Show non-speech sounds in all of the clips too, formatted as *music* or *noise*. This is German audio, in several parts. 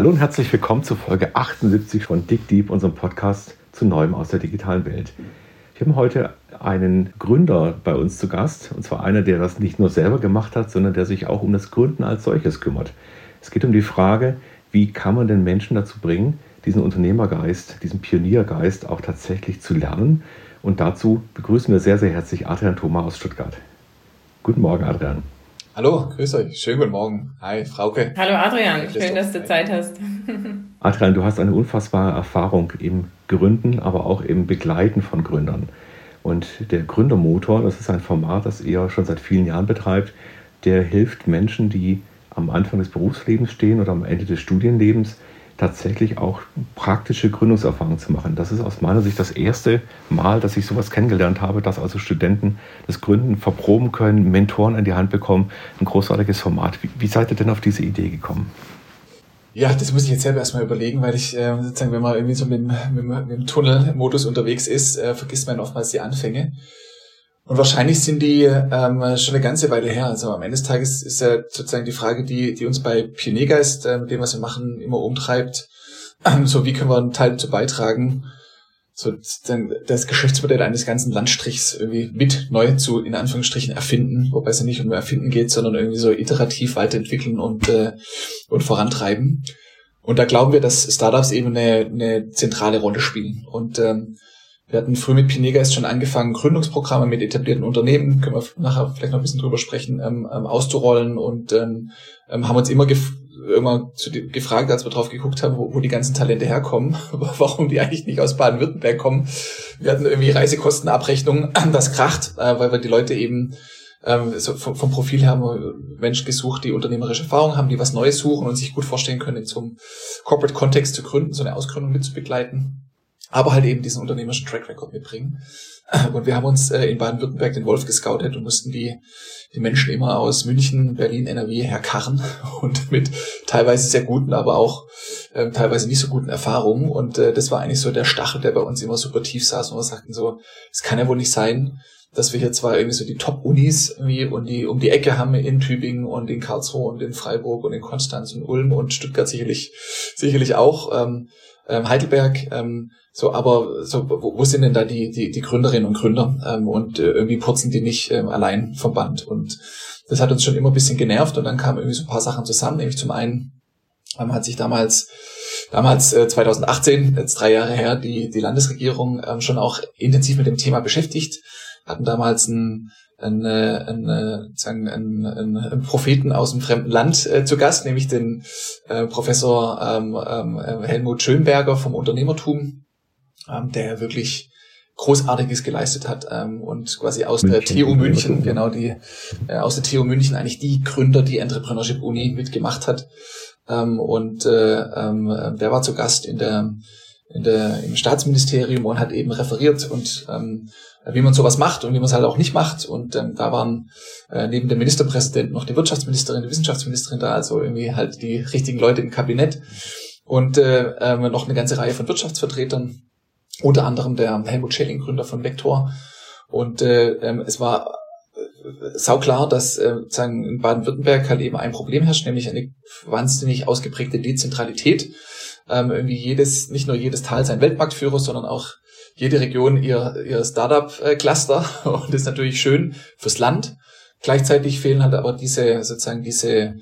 Hallo und herzlich willkommen zur Folge 78 von Dick Deep, unserem Podcast zu Neuem aus der digitalen Welt. Wir haben heute einen Gründer bei uns zu Gast, und zwar einer, der das nicht nur selber gemacht hat, sondern der sich auch um das Gründen als solches kümmert. Es geht um die Frage, wie kann man den Menschen dazu bringen, diesen Unternehmergeist, diesen Pioniergeist auch tatsächlich zu lernen. Und dazu begrüßen wir sehr, sehr herzlich Adrian Thoma aus Stuttgart. Guten Morgen, Adrian. Hallo, grüß euch. Schönen guten Morgen. Hi, Frauke. Hallo Adrian, Hi, schön, dass du Zeit hast. Adrian, du hast eine unfassbare Erfahrung im Gründen, aber auch im Begleiten von Gründern. Und der Gründermotor, das ist ein Format, das ihr schon seit vielen Jahren betreibt, der hilft Menschen, die am Anfang des Berufslebens stehen oder am Ende des Studienlebens, tatsächlich auch praktische Gründungserfahrungen zu machen. Das ist aus meiner Sicht das erste Mal, dass ich sowas kennengelernt habe, dass also Studenten das Gründen verproben können, Mentoren in die Hand bekommen. Ein großartiges Format. Wie, wie seid ihr denn auf diese Idee gekommen? Ja, das muss ich jetzt selber erstmal überlegen, weil ich äh, sozusagen, wenn man irgendwie so mit, mit, mit dem Tunnelmodus unterwegs ist, äh, vergisst man oftmals die Anfänge. Und wahrscheinlich sind die ähm, schon eine ganze Weile her. Also am Ende des Tages ist ja sozusagen die Frage, die, die uns bei Pioniergeist, äh, mit dem, was wir machen, immer umtreibt. Ähm, *clears throat* so, wie können wir einen Teil dazu beitragen, so das Geschäftsmodell eines ganzen Landstrichs irgendwie mit neu zu, in Anführungsstrichen, erfinden, wobei es ja nicht um Erfinden geht, sondern irgendwie so iterativ weiterentwickeln und, äh, und vorantreiben. Und da glauben wir, dass Startups eben eine, eine zentrale Rolle spielen. Und ähm, wir hatten früh mit Pinegeist schon angefangen, Gründungsprogramme mit etablierten Unternehmen, können wir nachher vielleicht noch ein bisschen drüber sprechen, ähm, ähm, auszurollen und ähm, ähm haben uns immer immer zu gefragt, als wir drauf geguckt haben, wo, wo die ganzen Talente herkommen, *laughs* warum die eigentlich nicht aus Baden-Württemberg kommen. Wir hatten irgendwie Reisekostenabrechnungen, *clears throat* das kracht, äh, weil wir die Leute eben ähm, so vom, vom Profil her haben Menschen gesucht, die unternehmerische Erfahrung haben, die was Neues suchen und sich gut vorstellen können, zum Corporate-Kontext zu gründen, so eine Ausgründung mitzubegleiten aber halt eben diesen unternehmerischen Track Record mitbringen. *clears throat* Und wir haben uns äh, in Baden-Württemberg den Wolf gescoutet und mussten die, die Menschen immer aus München, Berlin, NRW herkarren *laughs* und mit teilweise sehr guten, aber auch äh, teilweise nicht so guten Erfahrungen. Und äh, das war eigentlich so der Stachel, der bei uns immer super tief saß und wir sagten so, es kann ja wohl nicht sein, dass wir hier zwar irgendwie so die Top-Unis irgendwie und die um die Ecke haben in Tübingen und in Karlsruhe und in Freiburg und in Konstanz und Ulm und Stuttgart sicherlich sicherlich auch. Ähm, ähm, Heidelberg, ähm, so, aber so, wo, wo sind denn da die, die, die Gründerinnen und Gründer? Ähm, und äh, irgendwie purzen die nicht ähm, allein vom Band. Und das hat uns schon immer ein bisschen genervt und dann kamen irgendwie so ein paar Sachen zusammen, nämlich zum einen ähm, hat sich damals damals äh, 2018, jetzt drei Jahre her, die, die Landesregierung ähm, schon auch intensiv mit dem Thema beschäftigt, hatten damals ein einen, einen, sagen, einen, einen Propheten aus einem fremden Land äh, zu Gast, nämlich den äh, Professor ähm, ähm, Helmut Schönberger vom Unternehmertum, ähm, der wirklich Großartiges geleistet hat ähm, und quasi aus München, der TU München, genau die äh, aus der TU München eigentlich die Gründer, die Entrepreneurship Uni mitgemacht hat. Ähm, und äh, ähm, der war zu Gast in der, in der im Staatsministerium und hat eben referiert und ähm, wie man sowas macht und wie man es halt auch nicht macht. Und ähm, da waren äh, neben dem Ministerpräsidenten noch die Wirtschaftsministerin, die Wissenschaftsministerin da, also irgendwie halt die richtigen Leute im Kabinett und äh, äh, noch eine ganze Reihe von Wirtschaftsvertretern, unter anderem der Helmut Schelling, Gründer von Vector. Und äh, äh, es war äh, sauklar, dass äh, sagen, in Baden-Württemberg halt eben ein Problem herrscht, nämlich eine wahnsinnig ausgeprägte Dezentralität. Ähm, irgendwie jedes, nicht nur jedes Tal sein Weltmarktführer, sondern auch jede Region ihr, ihr Startup-Cluster *laughs* und das ist natürlich schön fürs Land. Gleichzeitig fehlen halt aber diese, sozusagen diese,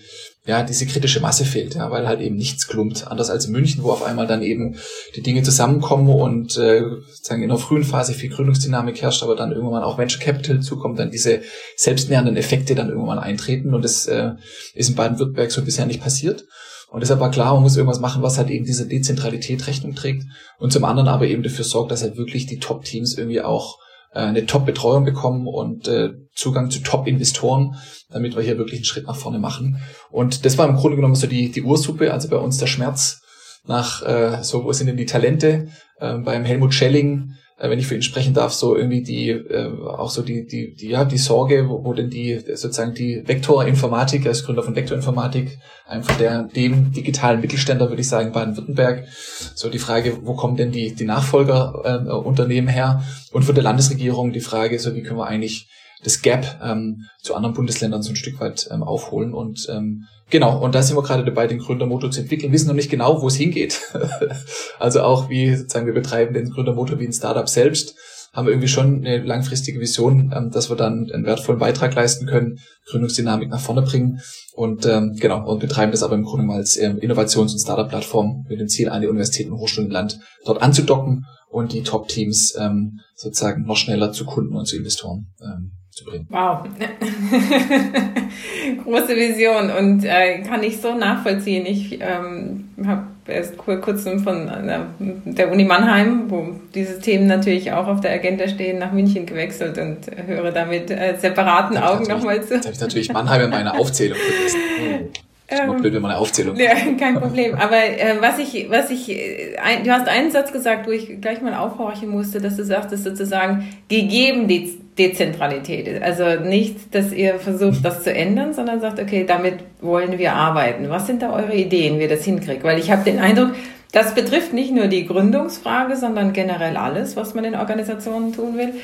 ja, diese kritische Masse fehlt, ja, weil halt eben nichts klumpt. Anders als München, wo auf einmal dann eben die Dinge zusammenkommen und äh, sozusagen in der frühen Phase viel Gründungsdynamik herrscht, aber dann irgendwann auch Venture Capital zukommt, dann diese selbstnährenden Effekte dann irgendwann eintreten und das äh, ist in Baden-Württemberg so bisher nicht passiert. Und deshalb war klar, man muss irgendwas machen, was halt eben diese Dezentralität Rechnung trägt und zum anderen aber eben dafür sorgt, dass halt wirklich die Top-Teams irgendwie auch äh, eine Top-Betreuung bekommen und äh, Zugang zu Top-Investoren, damit wir hier wirklich einen Schritt nach vorne machen. Und das war im Grunde genommen so die, die Ursuppe, also bei uns der Schmerz nach, äh, so wo sind denn die Talente? Äh, beim Helmut Schelling wenn ich für ihn sprechen darf, so irgendwie die, äh, auch so die, die, die, ja, die Sorge, wo, wo denn die, sozusagen die Vektorinformatik, als Gründer von Vektorinformatik, einfach der, dem digitalen Mittelständler, würde ich sagen, Baden-Württemberg, so die Frage, wo kommen denn die, die Nachfolgerunternehmen äh, her? Und von der Landesregierung die Frage, so wie können wir eigentlich das Gap ähm, zu anderen Bundesländern so ein Stück weit ähm, aufholen. Und ähm, genau, und da sind wir gerade dabei, den Gründermotor zu entwickeln, wissen noch nicht genau, wo es hingeht. *laughs* also auch wie sozusagen wir betreiben den Gründermotor wie ein Startup selbst haben wir irgendwie schon eine langfristige Vision, ähm, dass wir dann einen wertvollen Beitrag leisten können, Gründungsdynamik nach vorne bringen und ähm, genau und betreiben das aber im Grunde mal als ähm, Innovations- und Startup-Plattform mit dem Ziel, eine Universität und Hochschulen im Land dort anzudocken und die Top-Teams ähm, sozusagen noch schneller zu Kunden und zu Investoren ähm, zu bringen. Wow. *laughs* Große Vision und äh, kann ich so nachvollziehen. Ich ähm, habe erst vor kurzem von äh, der Uni Mannheim, wo diese Themen natürlich auch auf der Agenda stehen, nach München gewechselt und höre damit äh, separaten Augen nochmal zu. Jetzt habe ich natürlich Mannheim in meiner Aufzählung vergessen. *laughs* Ist immer ähm, blöd, wenn man eine Aufzählung Ja, kein Problem. Aber äh, was ich, was ich, äh, ein, du hast einen Satz gesagt, wo ich gleich mal aufhorchen musste, dass du sagtest sozusagen, gegeben die Dezentralität. Also nicht, dass ihr versucht, das zu ändern, sondern sagt, okay, damit wollen wir arbeiten. Was sind da eure Ideen, wie ihr das hinkriegt? Weil ich habe den Eindruck, das betrifft nicht nur die Gründungsfrage, sondern generell alles, was man in Organisationen tun will.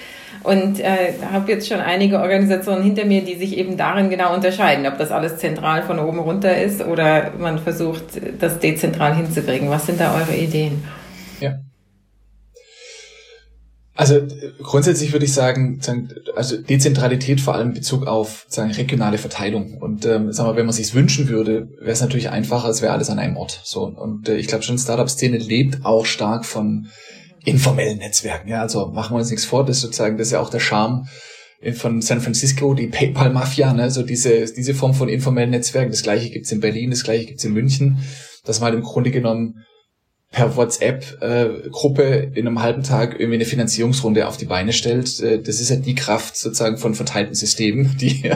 Und äh, habe jetzt schon einige Organisationen hinter mir, die sich eben darin genau unterscheiden, ob das alles zentral von oben runter ist oder man versucht, das dezentral hinzukriegen. Was sind da eure Ideen? Ja. Also grundsätzlich würde ich sagen, also Dezentralität vor allem in Bezug auf sagen, regionale Verteilung. Und ähm, sagen wir, wenn man sich wünschen würde, wäre es natürlich einfacher, es wäre alles an einem Ort. So und äh, ich glaube schon, Startup-Szene lebt auch stark von informellen Netzwerken. Ja, also machen wir uns nichts vor, das ist sozusagen das ist ja auch der Charme von San Francisco, die PayPal-Mafia, ne, so diese diese Form von informellen Netzwerken. Das gleiche gibt's in Berlin, das gleiche gibt's in München, dass man halt im Grunde genommen per WhatsApp-Gruppe in einem halben Tag irgendwie eine Finanzierungsrunde auf die Beine stellt. Äh, das ist ja die Kraft sozusagen von verteilten Systemen, *laughs* die,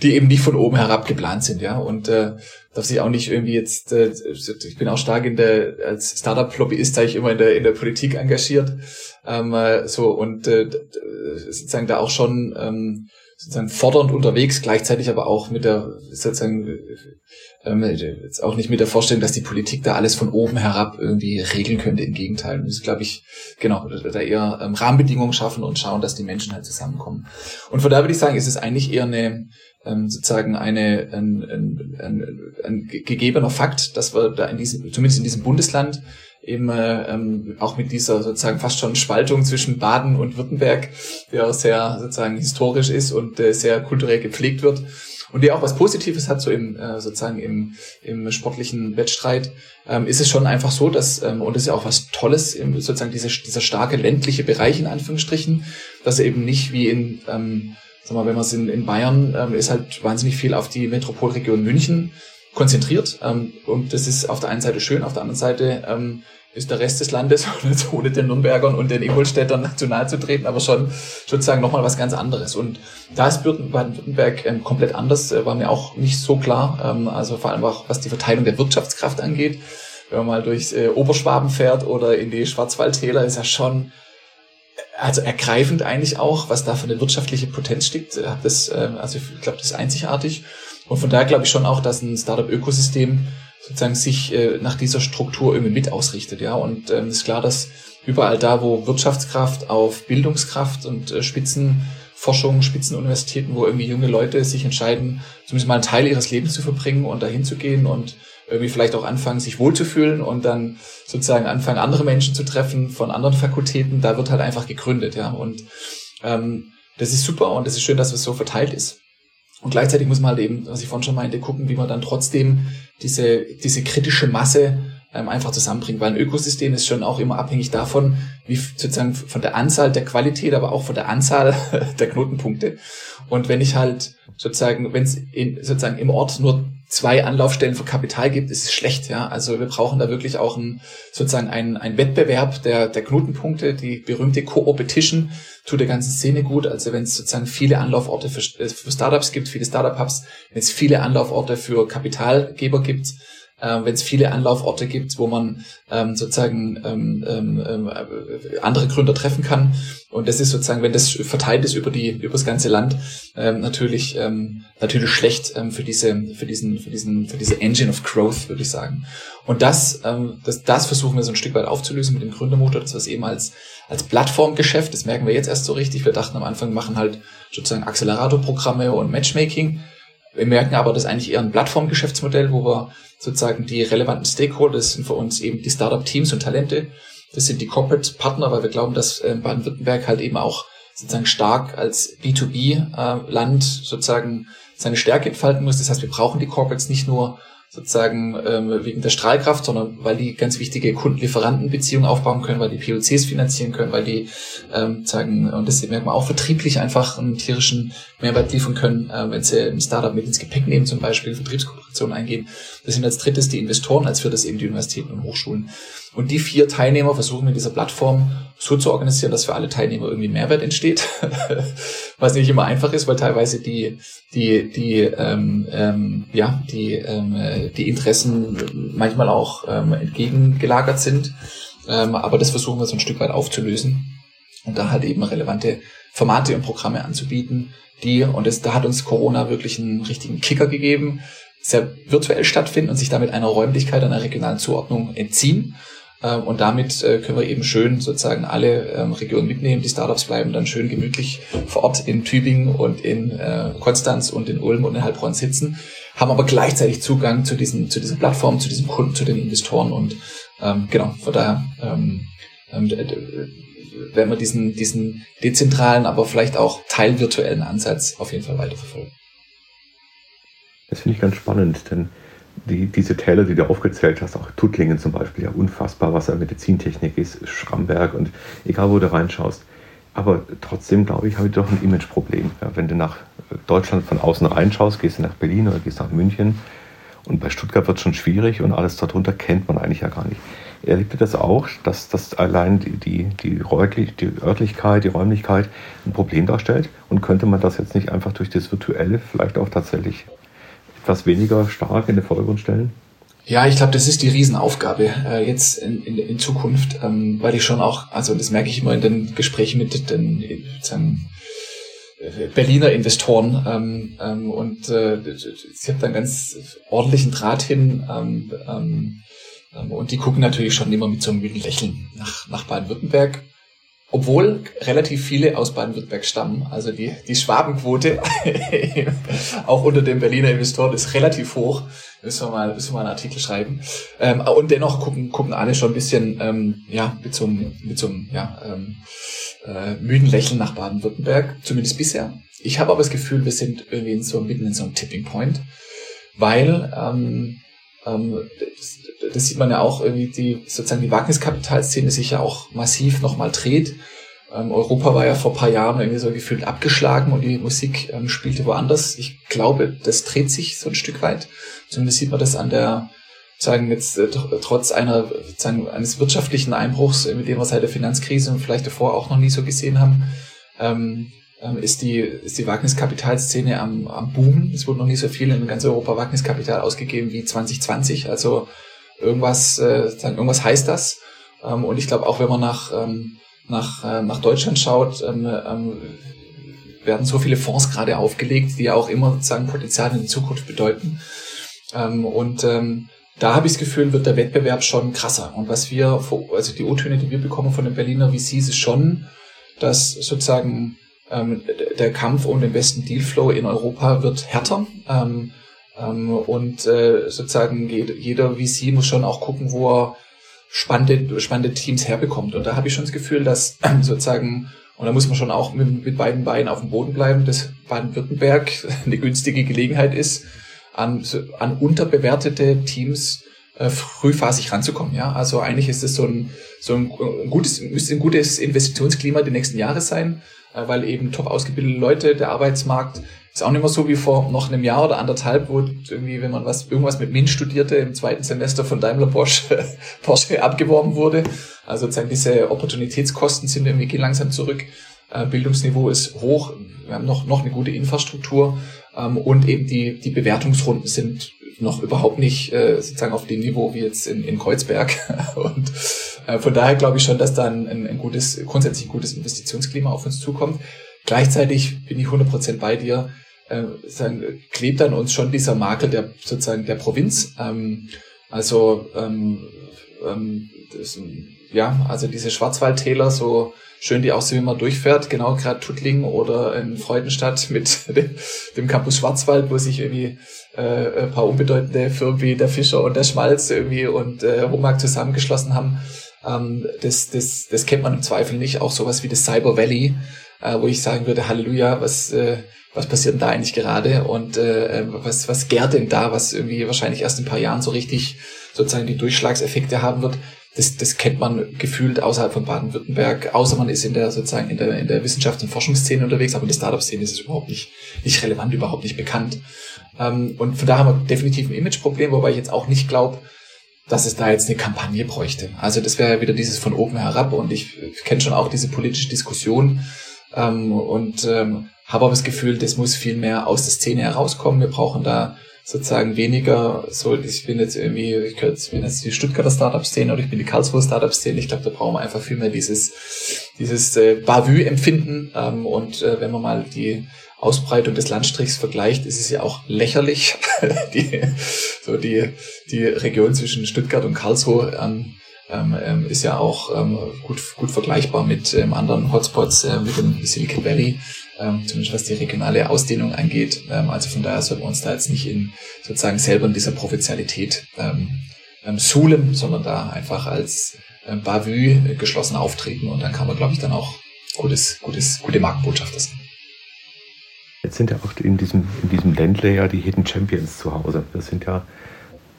die eben nicht von oben herab geplant sind, ja. Und äh, darf sich auch nicht irgendwie jetzt, äh, ich bin auch stark in der, als Startup-Lobbyist ich immer in der, in der Politik engagiert. Ähm, äh, so und äh, sozusagen da auch schon ähm, sozusagen fordernd unterwegs, gleichzeitig aber auch mit der sozusagen ähm, jetzt auch nicht mit der Vorstellung, dass die Politik da alles von oben herab irgendwie regeln könnte. Im Gegenteil, das glaube ich, genau, da eher ähm, Rahmenbedingungen schaffen und schauen, dass die Menschen halt zusammenkommen. Und von da würde ich sagen, ist es eigentlich eher eine ähm, sozusagen eine ein, ein, ein, ein gegebener Fakt, dass wir da in diesem, zumindest in diesem Bundesland eben äh, ähm, auch mit dieser sozusagen fast schon Spaltung zwischen Baden und Württemberg, der sehr sozusagen historisch ist und äh, sehr kulturell gepflegt wird und der auch was Positives hat, so im äh, sozusagen im, im sportlichen Wettstreit, ähm, ist es schon einfach so, dass, ähm, und das ist ja auch was Tolles, im, sozusagen dieser, dieser starke ländliche Bereich in Anführungsstrichen, dass er eben nicht wie in, ähm, sag mal, wenn man es in, in Bayern, ähm, ist halt wahnsinnig viel auf die Metropolregion München konzentriert. Ähm, und das ist auf der einen Seite schön, auf der anderen Seite ähm, ist der Rest des Landes, *laughs* ohne den Nürnbergern und den Ingolstädtern nahe zu treten, aber schon sozusagen nochmal was ganz anderes. Und da ist Baden-Württemberg ähm, komplett anders, äh, war mir auch nicht so klar. Ähm, also vor allem auch, was die Verteilung der Wirtschaftskraft angeht. Wenn man mal durchs äh, Oberschwaben fährt oder in die Schwarzwaldtäler, ist ja schon also ergreifend eigentlich auch, was da für eine wirtschaftliche Potenz steckt. Das, äh, also ich glaube, das ist einzigartig. Und von daher glaube ich schon auch, dass ein Startup-Ökosystem sozusagen sich äh, nach dieser Struktur irgendwie mit ausrichtet. Ja, und ähm, ist klar, dass überall da, wo Wirtschaftskraft auf Bildungskraft und äh, Spitzenforschung, Spitzenuniversitäten, wo irgendwie junge Leute sich entscheiden, zumindest mal einen Teil ihres Lebens zu verbringen und dahin zu gehen und irgendwie vielleicht auch anfangen, sich wohlzufühlen und dann sozusagen anfangen, andere Menschen zu treffen von anderen Fakultäten, da wird halt einfach gegründet, ja. Und ähm, das ist super und es ist schön, dass es so verteilt ist. Und gleichzeitig muss man halt eben, was ich vorhin schon meinte, gucken, wie man dann trotzdem diese, diese kritische Masse ähm, einfach zusammenbringt, weil ein Ökosystem ist schon auch immer abhängig davon, wie sozusagen von der Anzahl der Qualität, aber auch von der Anzahl *laughs* der Knotenpunkte. Und wenn ich halt sozusagen, wenn es sozusagen im Ort nur zwei Anlaufstellen für Kapital gibt, ist es schlecht, ja. Also wir brauchen da wirklich auch ein, sozusagen einen, einen Wettbewerb der, der Knotenpunkte, die berühmte Co-Opetition tut der ganzen Szene gut. Also wenn es sozusagen viele Anlauforte für, äh, für Startups gibt, viele Startup-Hubs, wenn es viele Anlauforte für Kapitalgeber gibt, äh, wenn es viele Anlauforte gibt, wo man ähm, sozusagen ähm, ähm, ähm, andere Gründer treffen kann. Und das ist sozusagen, wenn das verteilt ist über die über das ganze Land, ähm, natürlich ähm, natürlich schlecht ähm, für diese für diesen für diesen für diese Engine of Growth, würde ich sagen. Und das ähm, das das versuchen wir so ein Stück weit aufzulösen mit dem Gründermotor, das was eben als als Plattformgeschäft, das merken wir jetzt erst so richtig. Wir dachten am Anfang machen halt sozusagen Acceleratorprogramme und Matchmaking. Wir merken aber, das eigentlich eher ein Plattformgeschäftsmodell, wo wir sozusagen die relevanten Stakeholder, das sind für uns eben die Startup-Teams und Talente, das sind die Corporate-Partner, weil wir glauben, dass äh, Baden-Württemberg halt eben auch sozusagen stark als B2B-Land äh, sozusagen seine Stärke entfalten muss. Das heißt, wir brauchen die Corporates nicht nur sozusagen ähm, wegen der Strahlkraft, sondern weil die ganz wichtige Kundenlieferantenbeziehungen aufbauen können, weil die POCs finanzieren können, weil die ähm, sagen, und das merkt man auch vertrieblich einfach einen tierischen Mehrwert liefern können, äh, wenn sie ein Startup mit ins Gepäck nehmen, zum Beispiel Vertriebskooperationen eingehen. Das sind als drittes die Investoren, als viertes eben die Universitäten und Hochschulen. Und die vier Teilnehmer versuchen mit dieser Plattform so zu organisieren, dass für alle Teilnehmer irgendwie Mehrwert entsteht, *laughs* was nicht immer einfach ist, weil teilweise die die die ähm, ähm, ja die ähm, die Interessen manchmal auch ähm, entgegengelagert sind. Ähm, aber das versuchen wir so ein Stück weit aufzulösen und da halt eben relevante Formate und Programme anzubieten, die und das, da hat uns Corona wirklich einen richtigen Kicker gegeben sehr virtuell stattfinden und sich damit einer Räumlichkeit, einer regionalen Zuordnung entziehen und damit äh, können wir eben schön sozusagen alle ähm, Regionen mitnehmen. Die Startups bleiben dann schön gemütlich vor Ort in Tübingen und in äh, Konstanz und in Ulm und in Heilbronn sitzen, haben aber gleichzeitig Zugang zu diesen, zu diesen Plattformen, zu diesen Kunden, zu den Investoren und ähm, genau, von daher ähm, ähm, werden wir diesen, diesen dezentralen, aber vielleicht auch teilvirtuellen Ansatz auf jeden Fall weiterverfolgen. Das finde ich ganz spannend, denn die, diese Täler, die du aufgezählt hast, auch Tuttlingen zum Beispiel, ja unfassbar, was ja Medizintechnik ist, Schramberg und egal wo du reinschaust. Aber trotzdem, glaube ich, habe ich doch ein Imageproblem. Ja, wenn du nach Deutschland von außen reinschaust, gehst du nach Berlin oder gehst nach München und bei Stuttgart wird es schon schwierig und alles darunter kennt man eigentlich ja gar nicht. Erlebt ihr das auch, dass das allein die, die, die Örtlichkeit, die Räumlichkeit ein Problem darstellt? Und könnte man das jetzt nicht einfach durch das Virtuelle vielleicht auch tatsächlich etwas weniger stark in den Vordergrund stellen? Ja, ich glaube, das ist die Riesenaufgabe äh, jetzt in, in, in Zukunft, ähm, weil ich schon auch, also das merke ich immer in den Gesprächen mit den sagen, Berliner Investoren ähm, ähm, und äh, sie haben dann ganz ordentlichen Draht hin ähm, ähm, ähm, und die gucken natürlich schon immer mit so einem müden Lächeln nach, nach Baden-Württemberg obwohl relativ viele aus Baden-Württemberg stammen. Also die, die Schwabenquote *laughs* auch unter den Berliner Investoren ist relativ hoch. Müssen wir mal, müssen wir mal einen Artikel schreiben. Ähm, und dennoch gucken, gucken alle schon ein bisschen ähm, ja, mit so einem, mit so einem ja, ähm, äh, müden Lächeln nach Baden-Württemberg, zumindest bisher. Ich habe aber das Gefühl, wir sind irgendwie in so, mitten in so einem Tipping Point, weil ähm, ähm, das, sieht man ja auch irgendwie, die sozusagen die Wagniskapitalszene sich ja auch massiv nochmal dreht. Ähm, Europa war ja vor paar Jahren irgendwie so gefühlt abgeschlagen und die Musik ähm, spielte woanders. Ich glaube, das dreht sich so ein Stück weit. Zumindest sieht man das an der, sagen jetzt äh, trotz einer sagen, eines wirtschaftlichen Einbruchs, mit dem wir seit der Finanzkrise und vielleicht davor auch noch nie so gesehen haben. Ähm, ähm, ist die, ist die Wagniskapitalszene am, am Boom. Es wurde noch nie so viel in ganz Europa Wagniskapital ausgegeben wie 2020. Also irgendwas, äh, irgendwas heißt das. Ähm, und ich glaube auch, wenn man nach, ähm, nach, äh, nach Deutschland schaut, ähm, ähm, werden so viele Fonds gerade aufgelegt, die ja auch immer sozusagen Potenzial in die Zukunft bedeuten. Ähm, und ähm, da habe ich das Gefühl, wird der Wettbewerb schon krasser. Und was wir, also die O-Töne, die wir bekommen von den Berliner VCs, ist schon, dass sozusagen ähm, der Kampf um den besten Dealflow in Europa wird härter. Ähm, und äh, sozusagen jeder VC muss schon auch gucken, wo er spannende, spannende Teams herbekommt. Und da habe ich schon das Gefühl, dass *clears throat* sozusagen, und da muss man schon auch mit, mit beiden Beinen auf dem Boden bleiben, dass Baden-Württemberg *laughs* eine günstige Gelegenheit ist, an, an unterbewertete Teams äh, frühphasig ranzukommen. Ja, also eigentlich ist es so ein so ein gutes müsste ein gutes Investitionsklima die nächsten Jahre sein. Äh, weil eben top ausgebildete Leute, der Arbeitsmarkt ist auch nicht mehr so wie vor noch einem Jahr oder anderthalb, wo irgendwie, wenn man was, irgendwas mit MINT studierte, im zweiten Semester von Daimler Porsche, *laughs* Porsche abgeworben wurde. Also sozusagen diese Opportunitätskosten sind irgendwie gehen langsam zurück. Äh, Bildungsniveau ist hoch. Wir haben noch, noch eine gute Infrastruktur. Ähm, und eben die, die Bewertungsrunden sind noch überhaupt nicht äh, sozusagen auf dem Niveau wie jetzt in, in Kreuzberg. *laughs* Und äh, von daher glaube ich schon, dass da ein, ein gutes, grundsätzlich gutes Investitionsklima auf uns zukommt. Gleichzeitig bin ich 100% bei dir. Äh, sagen, klebt an uns schon dieser Makel der sozusagen der Provinz. Ähm, also ähm, ähm, das, ja, also diese Schwarzwaldtäler, so schön die aussehen, wie man durchfährt, genau gerade Tuttlingen oder in Freudenstadt mit *laughs* dem, Campus Schwarzwald, wo sich irgendwie äh, ein paar unbedeutende Firmen wie der Fischer und der Schmalz irgendwie und äh, Romag zusammengeschlossen haben. Ähm, das, das, das kennt man im Zweifel nicht. Auch sowas wie das Cyber Valley, äh, wo ich sagen würde, Halleluja, was, äh, was passiert denn da eigentlich gerade und äh, was, was gärt denn da, was irgendwie wahrscheinlich erst in ein paar Jahren so richtig sozusagen die Durchschlagseffekte haben wird. Das, das kennt man gefühlt außerhalb von Baden-Württemberg, außer man ist in der sozusagen in der, in der Wissenschafts- und Forschungsszene unterwegs, aber in der Startup-Szene ist es überhaupt nicht, nicht relevant, überhaupt nicht bekannt. Ähm, und von daher haben wir definitiv ein Imageproblem, wobei ich jetzt auch nicht glaube, dass es da jetzt eine Kampagne bräuchte. Also das wäre ja wieder dieses von oben herab und ich kenne schon auch diese politische Diskussion ähm, und ähm, habe aber das Gefühl, das muss viel mehr aus der Szene herauskommen. Wir brauchen da sozusagen weniger so, ich bin jetzt irgendwie, ich, bin jetzt die Stuttgarter Startup-Szene oder ich bin die Karlsruher Startup-Szene. Ich glaube, da brauchen wir einfach viel mehr dieses, dieses äh, Bavü-Empfinden. Ähm, und äh, wenn man mal die Ausbreitung des Landstrichs vergleicht, ist es ja auch lächerlich. *laughs* die, so die, die Region zwischen Stuttgart und Karlsruhe ähm, ähm, ähm, ist ja auch ähm, gut, gut vergleichbar mit ähm, anderen Hotspots, äh, mit dem Silicon Valley, ähm, zumindest was die regionale Ausdehnung angeht. Ähm, also von daher sollten wir uns da jetzt nicht in sozusagen selber in dieser Provinzialität suhlen, sondern da einfach als ähm, Bavü geschlossen auftreten und dann kann man, glaube ich, dann auch gutes, gutes, gute Marktbotschafter sein. Jetzt sind ja auch in diesem, in diesem Ländle ja die Hidden Champions zu Hause. Das sind ja,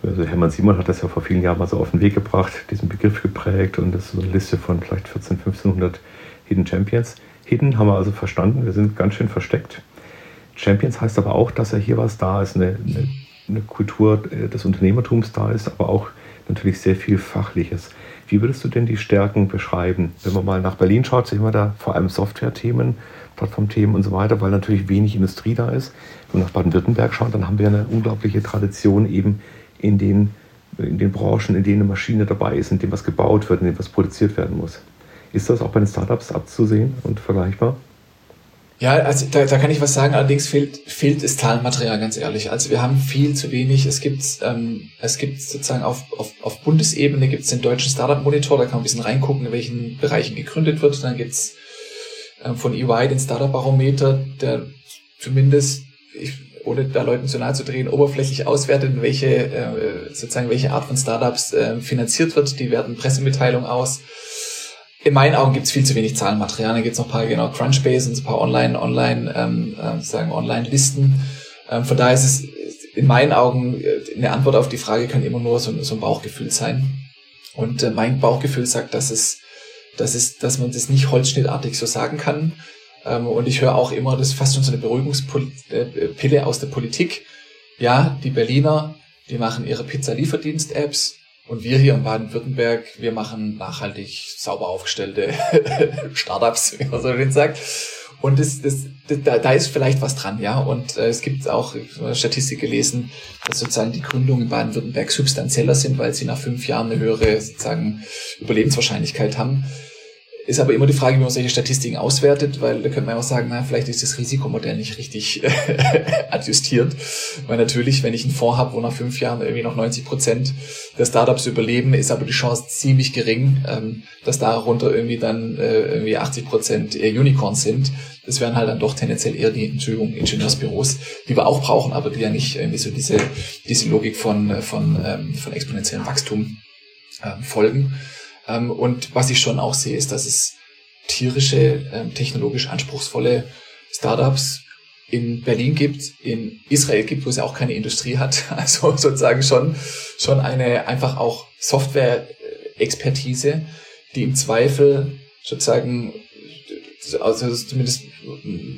also Hermann Simon hat das ja vor vielen Jahren mal so auf den Weg gebracht, diesen Begriff geprägt und das ist so eine Liste von vielleicht 14, 1500 Hidden Champions. Hidden haben wir also verstanden, wir sind ganz schön versteckt. Champions heißt aber auch, dass ja hier was da ist, eine, eine, eine Kultur äh, des Unternehmertums da ist, aber auch natürlich sehr viel Fachliches. Wie würdest du denn die Stärken beschreiben? Wenn man mal nach Berlin schaut, sehen wir da vor allem Software-Themen, Plattformthemen und so weiter, weil natürlich wenig Industrie da ist. Wenn wir nach Baden-Württemberg schauen, dann haben wir eine unglaubliche Tradition eben in den, in den Branchen, in denen eine Maschine dabei ist, in dem was gebaut wird, in dem was produziert werden muss. Ist das auch bei den Startups abzusehen und vergleichbar? Ja, also da, da kann ich was sagen. Allerdings fehlt, fehlt das Zahlenmaterial, ganz ehrlich. Also wir haben viel zu wenig. Es gibt, ähm, es gibt sozusagen auf, auf, auf Bundesebene gibt es den deutschen Startup-Monitor, da kann man ein bisschen reingucken, in welchen Bereichen gegründet wird. Dann gibt's ähm, von EY den Startup-Barometer, der zumindest, ich, ohne da Leuten zu nahe zu drehen, oberflächlich auswertet, welche äh, sozusagen welche Art von Startups äh, finanziert wird. Die werten Pressemitteilungen aus. In meinen Augen gibt es viel zu wenig Zahlenmaterial. Da gibt es noch ein paar genau Crunchbase und ein paar Online, Online, ähm, äh, sagen Online-Listen. Ähm, von daher ist es in meinen Augen äh, eine Antwort auf die Frage kann immer nur so, so ein Bauchgefühl sein. Und äh, mein Bauchgefühl sagt, dass es das ist, dass man das nicht holzschnittartig so sagen kann. Ähm, und ich höre auch immer, das ist fast schon so eine Beruhigungspille äh, aus der Politik. Ja, die Berliner, die machen ihre Pizza-Lieferdienst-Apps und wir hier in Baden-Württemberg, wir machen nachhaltig sauber aufgestellte *laughs* Startups, wie man so schön sagt. Und das, das, da, da ist vielleicht was dran, ja. Und äh, es gibt auch Statistik gelesen, dass sozusagen die Gründungen in Baden-Württemberg substanzieller sind, weil sie nach fünf Jahren eine höhere sozusagen Überlebenswahrscheinlichkeit haben. Ist aber immer die Frage, wie man solche Statistiken auswertet, weil da könnte man auch sagen, na, vielleicht ist das Risikomodell nicht richtig *laughs* adjustiert. Weil natürlich, wenn ich einen Fonds habe, wo nach fünf Jahren irgendwie noch 90 Prozent der Startups überleben, ist aber die Chance ziemlich gering, ähm, dass darunter irgendwie dann äh, irgendwie 80 Prozent Unicorns sind. Das wären halt dann doch tendenziell eher die Entschuldigung, Ingenieursbüros, die wir auch brauchen, aber die ja nicht irgendwie so diese, diese Logik von, von, ähm, von exponentiellem Wachstum ähm, folgen. Ähm, und was ich schon auch sehe, ist, dass es tierische, ähm, technologisch anspruchsvolle Startups in Berlin gibt, in Israel gibt, wo es ja auch keine Industrie hat. *laughs* Also sozusagen schon, schon eine einfach auch Software-Expertise, die im Zweifel sozusagen, also zumindest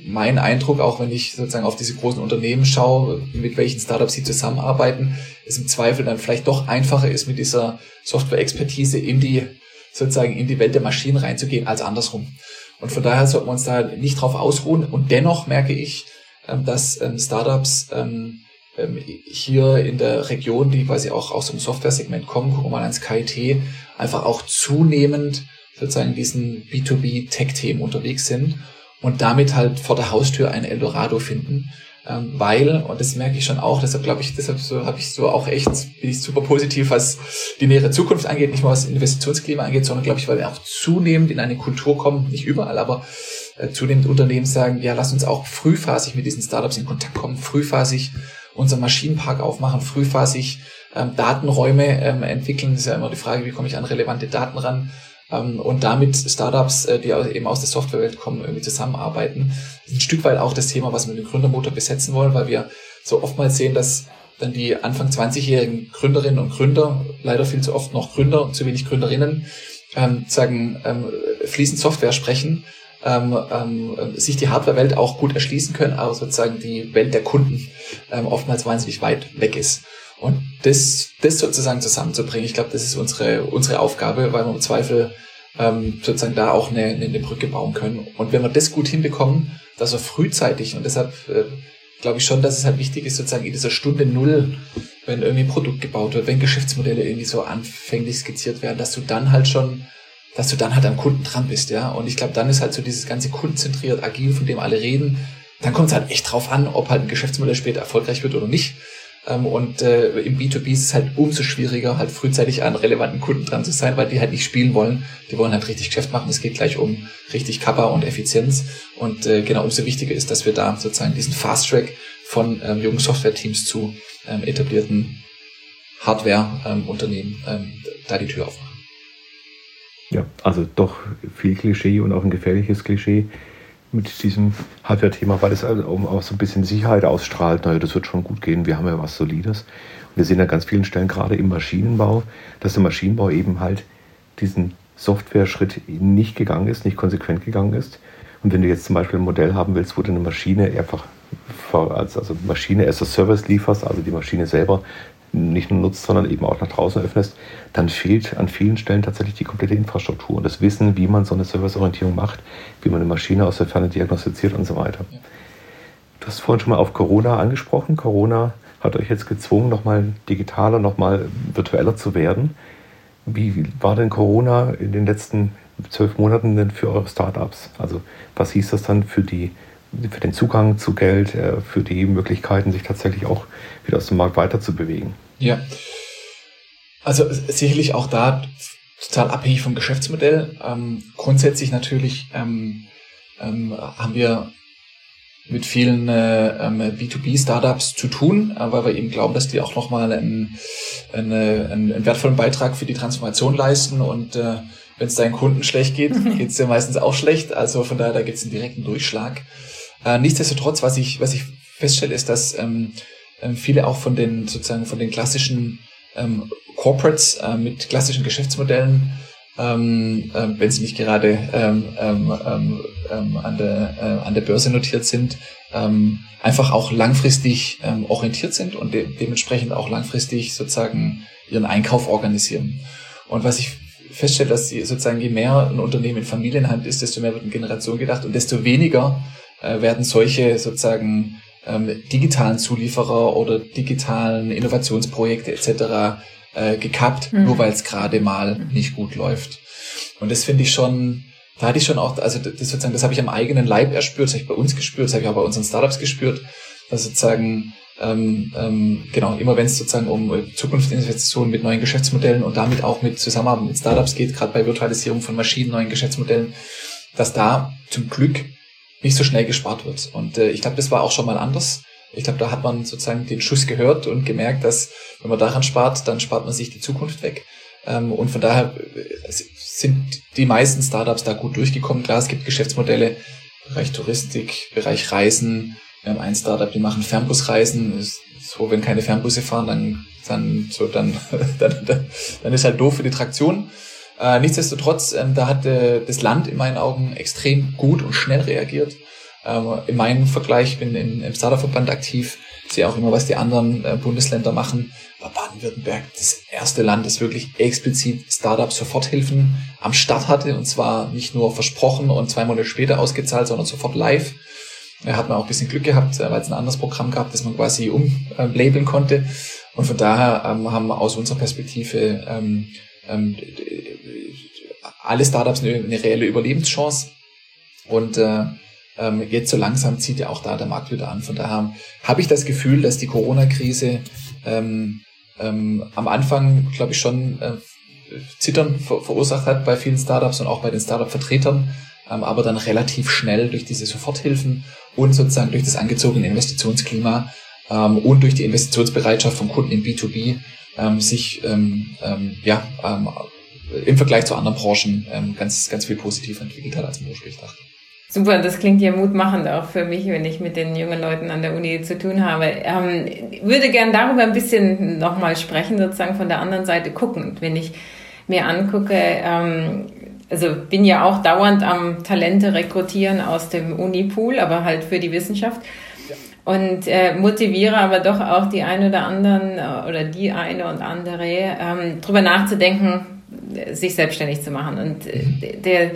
mein Eindruck, auch wenn ich sozusagen auf diese großen Unternehmen schaue, mit welchen Startups sie zusammenarbeiten, es im Zweifel dann vielleicht doch einfacher ist, mit dieser Software-Expertise in die sozusagen in die Welt der Maschinen reinzugehen, als andersrum. Und von daher sollten wir uns da nicht drauf ausruhen. Und dennoch merke ich, ähm, dass ähm, Startups ähm, hier in der Region, die quasi auch aus dem Software-Segment kommen, gucken wir mal ans KIT, einfach auch zunehmend sozusagen diesen B2B-Tech-Themen unterwegs sind und damit halt vor der Haustür ein Eldorado finden. Ähm, weil, und das merke ich schon auch, deshalb glaube ich, deshalb so habe ich so auch echt, bin ich super positiv, was die nähere Zukunft angeht, nicht nur was Investitionsklima angeht, sondern glaube ich, weil wir auch zunehmend in eine Kultur kommen, nicht überall, aber äh, zunehmend Unternehmen sagen, ja, lass uns auch frühphasig mit diesen Startups in Kontakt kommen, frühphasig unser Maschinenpark aufmachen, frühphasig ähm, Datenräume ähm, entwickeln. Das ist ja immer die Frage, wie komme ich an relevante Daten ran? Ähm, und damit Startups, äh, die eben aus der Softwarewelt kommen, irgendwie zusammenarbeiten. Das ist ein Stück weit auch das Thema, was wir mit dem Gründermotor besetzen wollen, weil wir so oftmals sehen, dass dann die Anfang 20-jährigen Gründerinnen und Gründer, leider viel zu oft noch Gründer und zu wenig Gründerinnen, ähm, sagen, ähm, fließend Software sprechen, ähm, ähm, sich die Hardware-Welt auch gut erschließen können, aber sozusagen die Welt der Kunden ähm, oftmals wahnsinnig weit weg ist. Und das, das sozusagen zusammenzubringen, ich glaube, das ist unsere, unsere Aufgabe, weil wir im Zweifel ähm, sozusagen da auch eine, eine Brücke bauen können. Und wenn wir das gut hinbekommen, dass wir frühzeitig, und deshalb äh, glaube ich schon, dass es halt wichtig ist, sozusagen in dieser Stunde Null, wenn irgendwie ein Produkt gebaut wird, wenn Geschäftsmodelle irgendwie so anfänglich skizziert werden, dass du dann halt schon, dass du dann halt am Kunden dran bist, ja. Und ich glaube, dann ist halt so dieses ganze kundenzentriert, agil, von dem alle reden, dann kommt es halt echt drauf an, ob halt ein Geschäftsmodell später erfolgreich wird oder nicht. Ähm, und äh, im B2B ist es halt umso schwieriger, halt frühzeitig an relevanten Kunden dran zu sein, weil die halt nicht spielen wollen. Die wollen halt richtig Geschäft machen. Es geht gleich um richtig Kappa und Effizienz. Und äh, genau umso wichtiger ist, dass wir da sozusagen diesen Fast Track von ähm, jungen Software-Teams zu ähm, etablierten Hardware-Unternehmen ähm, da die Tür aufmachen. Ja, also doch viel Klischee und auch ein gefährliches Klischee mit diesem Hardware-Thema, weil es also auch so ein bisschen Sicherheit ausstrahlt. Naja, das wird schon gut gehen, wir haben ja was Solides. Wir sehen an ganz vielen Stellen, gerade im Maschinenbau, dass der Maschinenbau eben halt diesen Software-Schritt nicht gegangen ist, nicht konsequent gegangen ist. Und wenn du jetzt zum Beispiel ein Modell haben willst, wo du eine Maschine einfach als also Maschine as a Service lieferst, also die Maschine selber nicht nur nutzt, sondern eben auch nach draußen öffnest, dann fehlt an vielen Stellen tatsächlich die komplette Infrastruktur und das Wissen, wie man so eine Serviceorientierung macht, wie man eine Maschine aus der Ferne diagnostiziert und so weiter. Du hast vorhin schon mal auf Corona angesprochen. Corona hat euch jetzt gezwungen, nochmal digitaler, nochmal virtueller zu werden. Wie war denn Corona in den letzten zwölf Monaten denn für eure Startups? Also was hieß das dann für die für den Zugang zu Geld, äh, für die Möglichkeiten, sich tatsächlich auch wieder aus dem Markt weiter zu bewegen. Ja. Also sicherlich auch da total abhängig vom Geschäftsmodell. Ähm, grundsätzlich natürlich ähm, ähm, haben wir mit vielen äh, ähm, B2B-Startups zu tun, äh, weil wir eben glauben, dass die auch nochmal einen, einen, einen wertvollen Beitrag für die Transformation leisten. Und äh, wenn es deinen Kunden schlecht geht, *laughs* geht es dir meistens auch schlecht. Also von daher, da gibt es einen direkten Durchschlag. Äh, nichtsdestotrotz, was ich, was ich feststelle, ist, dass ähm, ähm, viele auch von den sozusagen von den klassischen ähm, Corporates äh, mit klassischen Geschäftsmodellen, ähm, äh, wenn sie nicht gerade ähm, ähm, ähm, ähm, an, der, äh, an der Börse notiert sind, ähm, einfach auch langfristig ähm, orientiert sind und de dementsprechend auch langfristig sozusagen ihren Einkauf organisieren. Und was ich feststelle, dass sie sozusagen je mehr ein Unternehmen in Familienhand ist, desto mehr wird in Generation gedacht und desto weniger äh, werden solche sozusagen ähm, digitalen Zulieferer oder digitalen Innovationsprojekte etc. Äh, gekappt, mhm. nur weil es gerade mal nicht gut läuft. Und das finde ich schon, da hatte ich schon auch, also das sozusagen, das habe ich am eigenen Leib erspürt, das habe ich bei uns gespürt, das habe ich auch bei unseren Startups gespürt, dass sozusagen ähm, ähm, genau, immer wenn es sozusagen um Zukunftsinvestitionen mit neuen Geschäftsmodellen und damit auch mit Zusammenarbeit mit Startups geht, gerade bei Virtualisierung von Maschinen, neuen Geschäftsmodellen, dass da zum Glück nicht so schnell gespart wird. Und äh, ich glaube, das war auch schon mal anders. Ich glaube, da hat man sozusagen den Schuss gehört und gemerkt, dass wenn man daran spart, dann spart man sich die Zukunft weg. Ähm, und von daher äh, sind die meisten Startups da gut durchgekommen. Klar, es gibt Geschäftsmodelle, Bereich Touristik, Bereich Reisen. Wir haben ein Startup, die machen Fernbusreisen. So, wenn keine Fernbusse fahren, dann, dann, so, dann, *laughs* dann, dann, dann ist halt doof für die Traktion. Äh, nichtsdestotrotz, ähm, da hat äh, das Land in meinen Augen extrem gut und schnell reagiert. Ähm, in meinem Vergleich, ich bin in, im Startup-Verband aktiv, sehe auch immer, was die anderen äh, Bundesländer machen. War Baden-Württemberg das erste Land, das wirklich explizit Startup-Soforthilfen am Start hatte und zwar nicht nur versprochen und zwei Monate später ausgezahlt, sondern sofort live. Er hat man auch ein bisschen Glück gehabt, weil es ein anderes Programm gab, das man quasi umlabeln konnte. Und von daher ähm, haben wir aus unserer Perspektive ähm, ähm, alle Startups eine, eine reelle Überlebenschance. Und äh, ähm, jetzt so langsam zieht ja auch da der Markt wieder an. Von daher habe ich das Gefühl, dass die Corona-Krise ähm, ähm, am Anfang, glaube ich, schon äh, Zittern ver verursacht hat bei vielen Startups und auch bei den Startup-Vertretern, ähm, aber dann relativ schnell durch diese Soforthilfen und sozusagen durch das angezogene Investitionsklima ähm, und durch die Investitionsbereitschaft von Kunden im B2B ähm, sich ähm, ähm, ja, ähm, im Vergleich zu anderen Branchen ähm, ganz, ganz viel positiver entwickelt hat, als man ursprünglich dachte. Super, das klingt ja mutmachend auch für mich, wenn ich mit den jungen Leuten an der Uni zu tun habe. Ähm, würde gern darüber ein bisschen nochmal sprechen, sozusagen von der anderen Seite guckend. Wenn ich mir angucke, ähm, also bin ja auch dauernd am Talente rekrutieren aus dem Unipool, aber halt für die Wissenschaft. Und äh, motiviere aber doch auch die eine oder anderen äh, oder die eine und andere, ähm, drüber nachzudenken, sich selbstständig zu machen. Und äh, der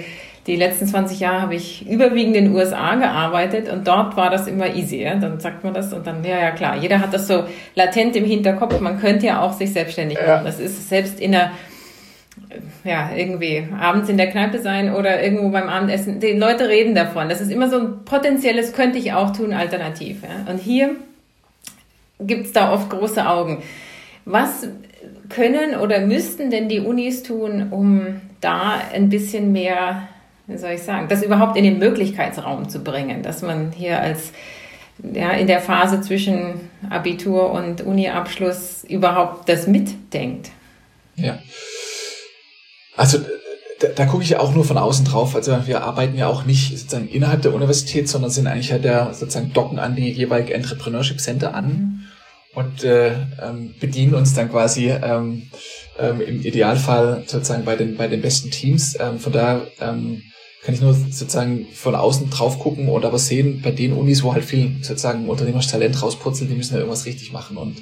die letzten 20 Jahre habe ich überwiegend in den USA gearbeitet und dort war das immer easier. Dann sagt man das und dann, ja, ja klar, jeder hat das so latent im Hinterkopf. Man könnte ja auch sich selbstständig machen. Ja. Das ist selbst in der, ja, irgendwie abends in der Kneipe sein oder irgendwo beim Abendessen. Die Leute reden davon. Das ist immer so ein potenzielles, könnte ich auch tun, alternativ. Ja. Und hier gibt's da oft große Augen. Was können oder müssten denn die Unis tun, um da ein bisschen mehr wie soll ich sagen, das überhaupt in den Möglichkeitsraum zu bringen, dass man hier als ja, in der Phase zwischen Abitur und Uni-Abschluss überhaupt das mitdenkt. Ja. Also da, da gucke ich ja auch nur von außen drauf. Also wir arbeiten ja auch nicht sozusagen innerhalb der Universität, sondern sind eigentlich ja der sozusagen docken an die jeweilige Entrepreneurship Center an und äh, ähm, bedienen uns dann quasi ähm, ähm, im Idealfall sozusagen bei den bei den besten Teams. Ähm, von daher ähm, kann ich nur sozusagen von außen drauf gucken und aber sehen, bei den Unis, wo halt viel sozusagen unternehmerisches Talent rauspurzelt, die müssen ja irgendwas richtig machen. Und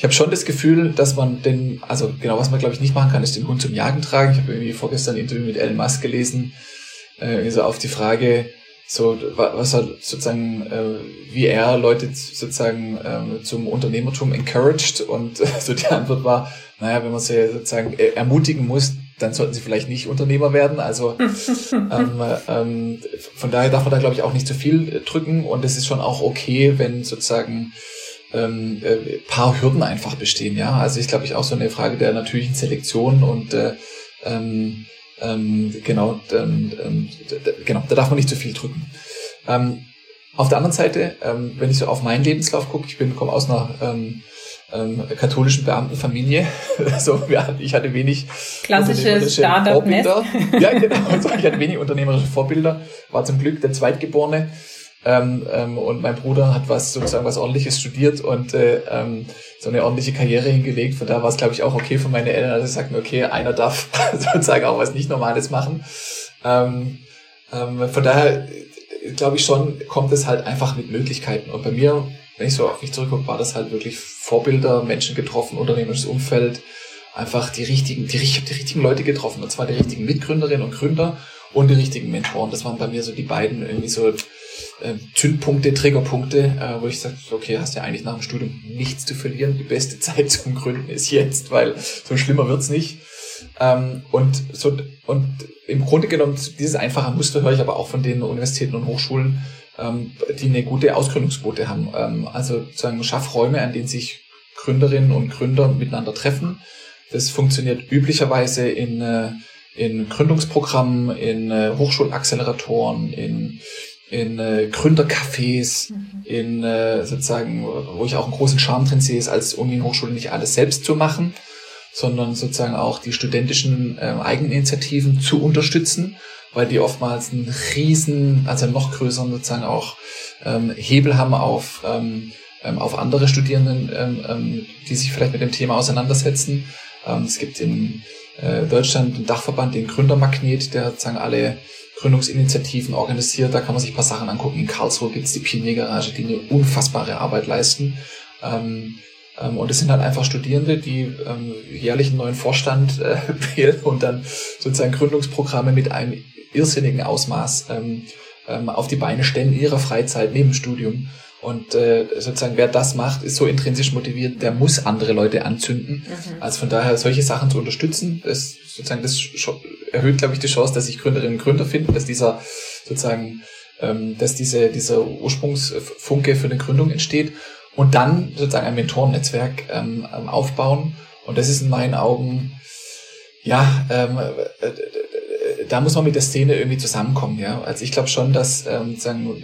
ich habe schon das Gefühl, dass man den, also genau, was man glaube ich nicht machen kann, ist den Hund zum Jagen tragen. Ich habe irgendwie vorgestern ein Interview mit Elon Musk gelesen, äh, so auf die Frage, so was hat sozusagen, äh, wie er Leute sozusagen äh, zum Unternehmertum encouraged und äh, so die Antwort war, naja, wenn man sie sozusagen ermutigen muss, dann sollten sie vielleicht nicht Unternehmer werden. Also *laughs* ähm, ähm, von daher darf man da, glaube ich, auch nicht zu viel äh, drücken. Und es ist schon auch okay, wenn sozusagen ähm, äh, paar Hürden einfach bestehen. Ja, also ich glaube, ich auch so eine Frage der natürlichen Selektion und äh, ähm, ähm, genau, ähm, ähm, genau, da darf man nicht zu viel drücken. Ähm, auf der anderen Seite, ähm, wenn ich so auf meinen Lebenslauf gucke, ich bin komme aus einer ähm, ähm, katholischen Beamtenfamilie. *laughs* so, ja, ich hatte wenig klassische Vorbilder. Ja, genau. *laughs* Also ich hatte wenig unternehmerische Vorbilder. War zum Glück der Zweitgeborene. Ähm, ähm, und mein Bruder hat was sozusagen was ordentliches studiert und äh, ähm, so eine ordentliche Karriere hingelegt. Von da war es, glaube ich, auch okay für meine Eltern. Also sie sagten, okay, einer darf *laughs* sozusagen auch was nicht Normales machen. Ähm, ähm, von daher äh, glaube ich schon, kommt es halt einfach mit Möglichkeiten. Und bei mir wenn ich so auf mich zurückgucke, war das halt wirklich Vorbilder, Menschen getroffen, unternehmerisches Umfeld, einfach die richtigen, die, ich habe die richtigen Leute getroffen, und zwar die richtigen Mitgründerinnen und Gründer und die richtigen Mentoren. Das waren bei mir so die beiden irgendwie so äh, Zündpunkte, Triggerpunkte, äh, wo ich sage, okay, hast ja eigentlich nach dem Studium nichts zu verlieren. Die beste *laughs* Zeit zum Gründen ist jetzt, weil so schlimmer wird's nicht. Ähm, und so und im Grunde genommen dieses einfache Muster höre ich aber auch von den Universitäten und Hochschulen, ähm, die eine gute Ausgründungsquote haben. Ähm, also sozusagen Schaffräume, an denen sich Gründerinnen und Gründer miteinander treffen. Das funktioniert üblicherweise in, äh, in Gründungsprogrammen, in äh, Hochschulacceleratoren, in in äh, Gründercafés, mhm. in äh, sozusagen, wo ich auch einen großen Charme drin sehe, ist als Uni und Hochschule nicht alles selbst zu machen, sondern sozusagen auch die studentischen äh, Eigeninitiativen zu unterstützen weil die oftmals einen riesen, also noch größeren sozusagen auch ähm, Hebel haben auf, ähm, ähm, auf andere Studierenden, ähm, ähm, die sich vielleicht mit dem Thema auseinandersetzen. Ähm, es gibt in äh, Deutschland einen Dachverband, den Gründermagnet, der sozusagen alle Gründungsinitiativen organisiert. Da kann man sich ein paar Sachen angucken. In Karlsruhe gibt es die Pioniergarage, die eine unfassbare Arbeit leisten. Ähm, ähm, und es sind halt einfach Studierende, die ähm, jährlich einen neuen Vorstand äh, *laughs* wählen und dann sozusagen Gründungsprogramme mit einem irrsinnigen Ausmaß ähm, ähm, auf die Beine stellen in ihrer Freizeit neben dem Studium. Und äh, sozusagen, wer das macht, ist so intrinsisch motiviert, der muss andere Leute anzünden. Mhm. Also von daher solche Sachen zu unterstützen, das sozusagen das erhöht, glaube ich, die Chance, dass sich Gründerinnen und Gründer finden, dass dieser sozusagen, ähm, dass diese dieser Ursprungsfunke für eine Gründung entsteht und dann sozusagen ein Mentorennetzwerk ähm, aufbauen. Und das ist in meinen Augen ja ähm, äh, da muss man mit der Szene irgendwie zusammenkommen, ja. Also ich glaube schon, dass ähm, sagen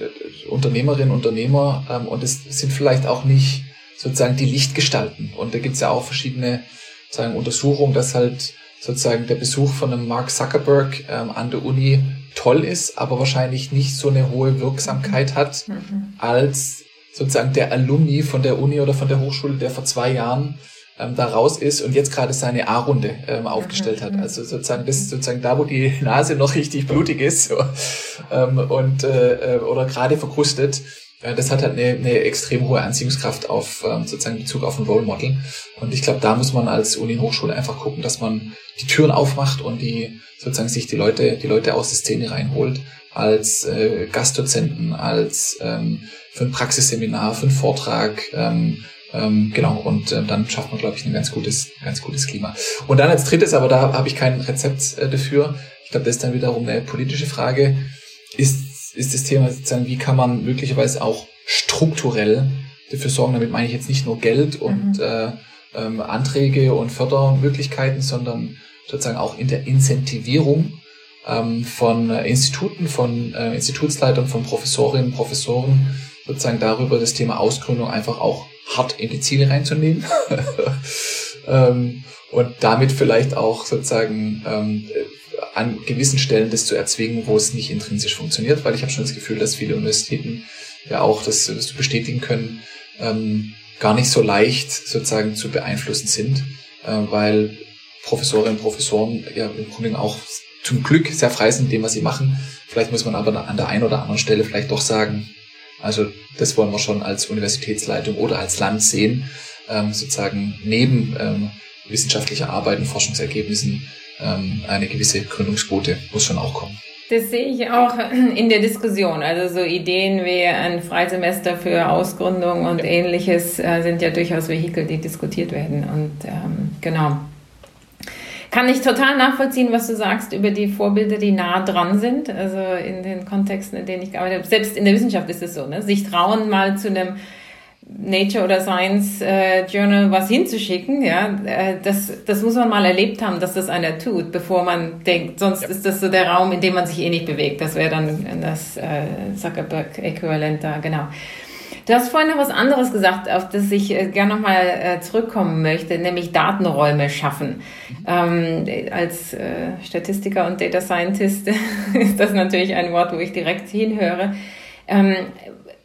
Unternehmerinnen, Unternehmer ähm, und es sind vielleicht auch nicht sozusagen die Lichtgestalten. Und da gibt's ja auch verschiedene sagen Untersuchungen, dass halt sozusagen der Besuch von einem Mark Zuckerberg ähm, an der Uni toll ist, aber wahrscheinlich nicht so eine hohe Wirksamkeit hat mhm. als sozusagen der Alumni von der Uni oder von der Hochschule, der vor zwei Jahren ähm, da raus ist und jetzt gerade seine A-Runde ähm, aufgestellt hat. Mhm. Also sozusagen das ist sozusagen da, wo die Nase noch richtig blutig ist so, ähm, und äh, äh, oder gerade verkrustet. Äh, das hat halt eine, eine extrem hohe Anziehungskraft auf ähm, sozusagen Bezug auf ein Role Model. Und ich glaube, da muss man als Uni-Hochschule einfach gucken, dass man die Türen aufmacht und die sozusagen sich die Leute, die Leute aus der Szene reinholt als äh, Gastdozenten, als ähm, für ein Praxisseminar, für einen Vortrag, ähm, ähm, genau, und äh, dann schafft man, glaube ich, ein ganz gutes, ganz gutes Klima. Und dann als drittes, aber da habe ich kein Rezept äh, dafür, ich glaube, das ist dann wiederum eine politische Frage, ist, ist das Thema sozusagen, wie kann man möglicherweise auch strukturell dafür sorgen, damit meine ich jetzt nicht nur Geld und mhm. äh, ähm, Anträge und Fördermöglichkeiten, sondern sozusagen auch in der Incentivierung ähm, von äh, Instituten, von äh, Institutsleitern, von Professorinnen, Professoren, sozusagen darüber das Thema Ausgründung einfach auch hart in die Ziele reinzunehmen *laughs* ähm, und damit vielleicht auch sozusagen ähm, an gewissen Stellen das zu erzwingen, wo es nicht intrinsisch funktioniert, weil ich habe schon das Gefühl, dass viele Universitäten ja auch das, das bestätigen können, ähm, gar nicht so leicht sozusagen zu beeinflussen sind, äh, weil Professorinnen und Professoren ja im Grunde auch zum Glück sehr frei sind in dem, was sie machen. Vielleicht muss man aber an der einen oder anderen Stelle vielleicht doch sagen, also das wollen wir schon als Universitätsleitung oder als Land sehen, ähm, sozusagen neben ähm, wissenschaftlicher Arbeit und Forschungsergebnissen ähm, eine gewisse Gründungsquote muss schon auch kommen. Das sehe ich auch in der Diskussion. Also so Ideen wie ein Freisemester für Ausgründung und ja. ähnliches äh, sind ja durchaus Vehikel, die diskutiert werden. Und ähm, genau kann ich total nachvollziehen, was du sagst über die Vorbilder, die nah dran sind. Also in den Kontexten, in denen ich gearbeitet habe. Selbst in der Wissenschaft ist es so, ne? sich trauen, mal zu einem Nature oder Science äh, Journal was hinzuschicken, ja, äh, das, das muss man mal erlebt haben, dass das einer tut, bevor man denkt, sonst ja. ist das so der Raum, in dem man sich eh nicht bewegt. Das wäre dann das äh, Zuckerberg-Äquivalent da, genau. Du hast vorhin noch was anderes gesagt, auf das ich äh, gerne nochmal äh, zurückkommen möchte, nämlich Datenräume schaffen. Ähm, als äh, Statistiker und Data Scientist *laughs* ist das natürlich ein Wort, wo ich direkt hinhöre. Ähm,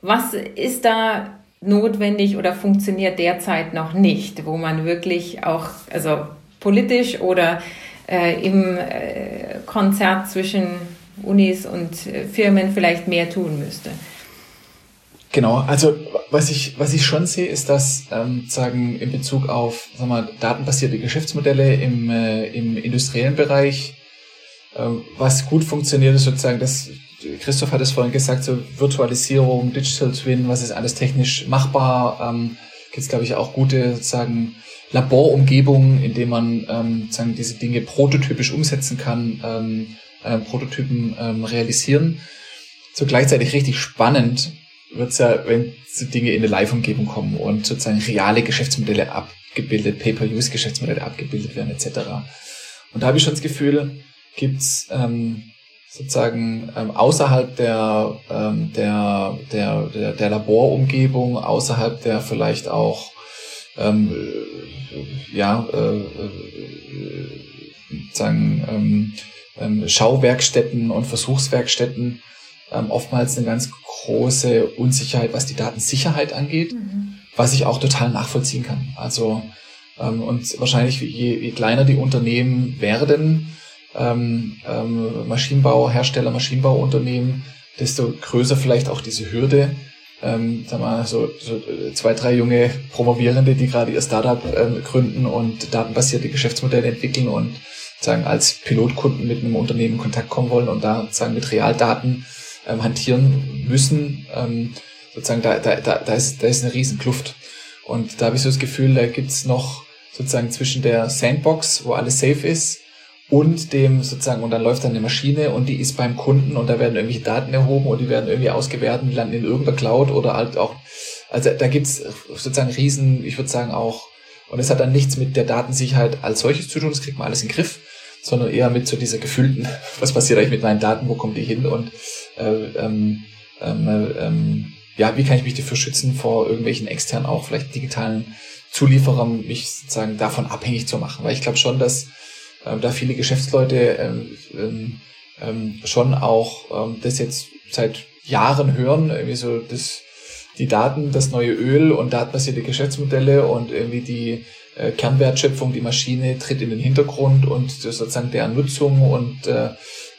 was ist da notwendig oder funktioniert derzeit noch nicht, wo man wirklich auch, also politisch oder äh, im äh, Konzert zwischen Unis und äh, Firmen vielleicht mehr tun müsste? Genau, also was ich, was ich schon sehe, ist, dass ähm, sagen in Bezug auf sagen wir, datenbasierte Geschäftsmodelle im, äh, im industriellen Bereich, äh, was gut funktioniert, ist sozusagen das, Christoph hat es vorhin gesagt, so Virtualisierung, Digital Twin, was ist alles technisch machbar, ähm, gibt es glaube ich auch gute sozusagen Laborumgebungen, in denen man ähm, sagen, diese Dinge prototypisch umsetzen kann, ähm, äh, Prototypen ähm, realisieren. So gleichzeitig richtig spannend wird es ja, wenn so Dinge in eine Live-Umgebung kommen und sozusagen reale Geschäftsmodelle abgebildet, Pay-per-Use-Geschäftsmodelle abgebildet werden etc. Und da habe ich schon das Gefühl, gibt's ähm, sozusagen ähm, außerhalb der, ähm, der, der, der, der Laborumgebung, außerhalb der vielleicht auch ähm, äh, ja, äh, äh, sozusagen ähm, ähm, Schauwerkstätten und Versuchswerkstätten ähm, oftmals eine ganz große Unsicherheit, was die Datensicherheit angeht, mhm. was ich auch total nachvollziehen kann. Also ähm, und wahrscheinlich je, je kleiner die Unternehmen werden, ähm, ähm, Maschinenbau, Hersteller, Maschinenbauunternehmen, desto größer vielleicht auch diese Hürde. Ähm, sag mal, so, so zwei, drei junge Promovierende, die gerade ihr Startup ähm, gründen und datenbasierte Geschäftsmodelle entwickeln und sagen als Pilotkunden mit einem Unternehmen in Kontakt kommen wollen und da sagen mit Realdaten ähm, hantieren müssen, ähm, sozusagen, da, da, da, da, ist, da ist eine riesen Kluft. Und da habe ich so das Gefühl, da gibt's noch sozusagen zwischen der Sandbox, wo alles safe ist, und dem sozusagen, und dann läuft dann eine Maschine und die ist beim Kunden und da werden irgendwelche Daten erhoben und die werden irgendwie ausgewertet, die landen in irgendeiner Cloud oder halt auch, also da gibt's sozusagen riesen, ich würde sagen auch, und es hat dann nichts mit der Datensicherheit als solches zu tun, das kriegt man alles in den Griff, sondern eher mit so dieser gefühlten, *laughs* was passiert eigentlich mit meinen Daten, wo kommen die hin und äh, ähm, ähm, ähm, ja, wie kann ich mich dafür schützen, vor irgendwelchen externen, auch vielleicht digitalen Zulieferern, mich sozusagen davon abhängig zu machen. Weil ich glaube schon, dass da viele Geschäftsleute ähm, ähm, ähm, schon auch ähm, das jetzt seit Jahren hören, irgendwie so das, die Daten, das neue Öl und datenbasierte Geschäftsmodelle und irgendwie die äh, Kernwertschöpfung, die Maschine tritt in den Hintergrund und sozusagen deren Nutzung und äh,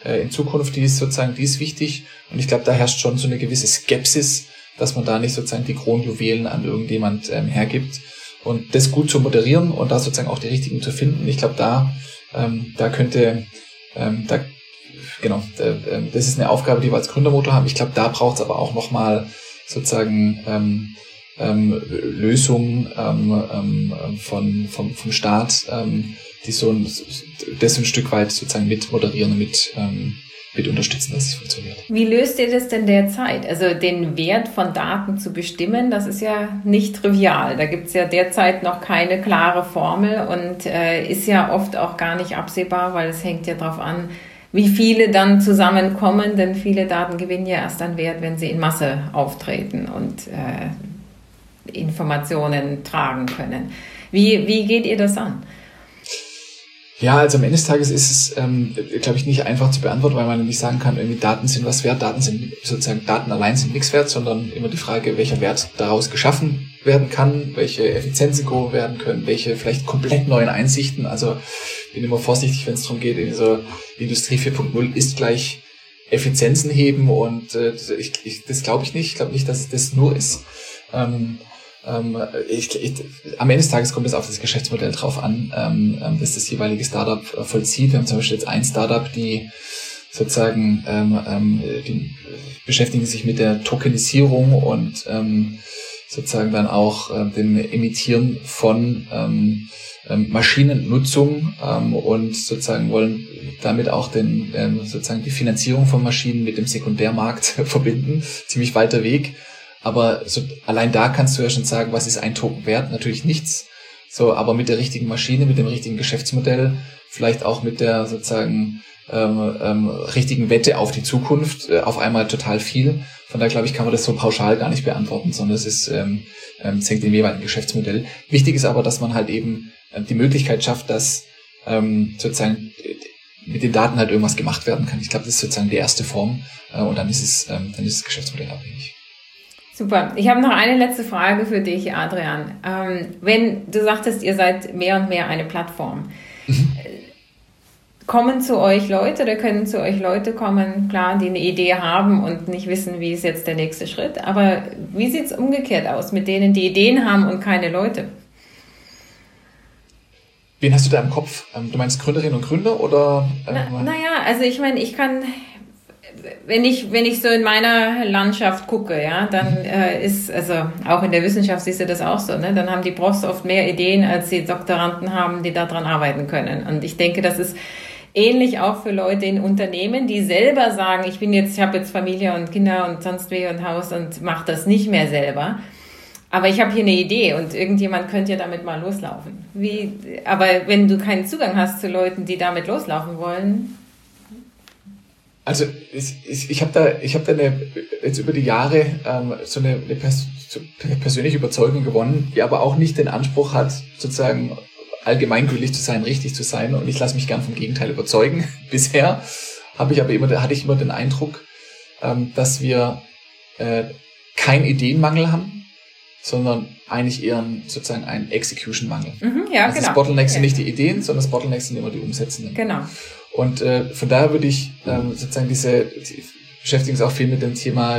äh, in Zukunft, die ist sozusagen, die ist wichtig. Und ich glaube, da herrscht schon so eine gewisse Skepsis, dass man da nicht sozusagen die Kronjuwelen an irgendjemand ähm, hergibt. Und das gut zu moderieren und da sozusagen auch die richtigen zu finden, ich glaube, da ähm, da könnte, ähm, da, genau, da, äh, das ist eine Aufgabe, die wir als Gründermotor haben. Ich glaube, da braucht es aber auch nochmal sozusagen ähm, ähm, Lösungen ähm, ähm, von, vom, vom Staat, ähm, die so ein, das ein Stück weit sozusagen mit moderieren mit, ähm, mit unterstützen, dass es funktioniert. Wie löst ihr das denn derzeit? Also den Wert von Daten zu bestimmen, das ist ja nicht trivial. Da gibt es ja derzeit noch keine klare Formel und äh, ist ja oft auch gar nicht absehbar, weil es hängt ja darauf an, wie viele dann zusammenkommen, denn viele Daten gewinnen ja erst an Wert, wenn sie in Masse auftreten und äh, Informationen tragen können. Wie, wie geht ihr das an? Ja, also am Ende des Tages ist es, ähm, glaube ich, nicht einfach zu beantworten, weil man nicht sagen kann, irgendwie Daten sind was wert, Daten sind sozusagen, Daten allein sind nichts wert, sondern immer die Frage, welcher Wert daraus geschaffen werden kann, welche Effizienzen gehoben werden können, welche vielleicht komplett neuen Einsichten. Also bin immer vorsichtig, wenn es darum geht, in so Industrie 4.0 ist gleich Effizienzen heben und äh, ich, ich, das glaube ich nicht. Ich glaube nicht, dass es das nur ist. Ähm, ähm, ich, ich, am Ende des Tages kommt es auf das Geschäftsmodell drauf an, ähm, ähm, dass das jeweilige Startup äh, vollzieht. Wir haben zum Beispiel jetzt ein Startup, die sozusagen ähm, ähm, die beschäftigen sich mit der Tokenisierung und ähm, sozusagen dann auch äh, dem Emittieren von ähm, ähm, Maschinennutzung ähm, und sozusagen wollen damit auch den ähm, sozusagen die Finanzierung von Maschinen mit dem Sekundärmarkt *laughs* verbinden. Ziemlich weiter Weg. Aber so, allein da kannst du ja schon sagen, was ist ein Token wert? Natürlich nichts. So, aber mit der richtigen Maschine, mit dem richtigen Geschäftsmodell, vielleicht auch mit der sozusagen ähm, ähm, richtigen Wette auf die Zukunft, äh, auf einmal total viel. Von daher glaube ich, kann man das so pauschal gar nicht beantworten, sondern es ist, ähm, ähm, hängt dem jeweiligen Geschäftsmodell. Wichtig ist aber, dass man halt eben äh, die Möglichkeit schafft, dass ähm, sozusagen mit den Daten halt irgendwas gemacht werden kann. Ich glaube, das ist sozusagen die erste Form äh, und dann ist es, ähm, dann ist das Geschäftsmodell abhängig. Super. Ich habe noch eine letzte Frage für dich, Adrian. Ähm, wenn du sagtest, ihr seid mehr und mehr eine Plattform, mhm. kommen zu euch Leute oder können zu euch Leute kommen, klar, die eine Idee haben und nicht wissen, wie ist jetzt der nächste Schritt. Aber wie sieht es umgekehrt aus mit denen, die Ideen haben und keine Leute? Wen hast du da im Kopf? Ähm, du meinst Gründerinnen und Gründer oder? Na, naja, also ich meine, ich kann wenn ich, wenn ich so in meiner Landschaft gucke, ja, dann äh, ist, also auch in der Wissenschaft siehst du das auch so, ne? Dann haben die Profs oft mehr Ideen, als die Doktoranden haben, die daran arbeiten können. Und ich denke, das ist ähnlich auch für Leute in Unternehmen, die selber sagen, ich bin jetzt, ich habe jetzt Familie und Kinder und sonst wie und Haus und mache das nicht mehr selber. Aber ich habe hier eine Idee und irgendjemand könnte ja damit mal loslaufen. Wie, aber wenn du keinen Zugang hast zu Leuten, die damit loslaufen wollen, also ich, ich, ich habe da, ich hab da eine, jetzt über die Jahre ähm, so eine, eine, pers so persönliche Überzeugung gewonnen, die aber auch nicht den Anspruch hat, sozusagen allgemeingültig zu sein, richtig zu sein. Und ich lasse mich gern vom Gegenteil überzeugen. *laughs* Bisher habe ich aber immer, hatte ich immer den Eindruck, ähm, dass wir äh, keinen Ideenmangel haben, sondern eigentlich eher ein, sozusagen einen Execution-Mangel. Mhm, ja, also genau. Das Bottleneck sind nicht die Ideen, sondern das Bottleneck sind immer die Umsetzenden. Genau. Und äh, von daher würde ich ähm, sozusagen diese, die beschäftigen sich auch viel mit dem Thema,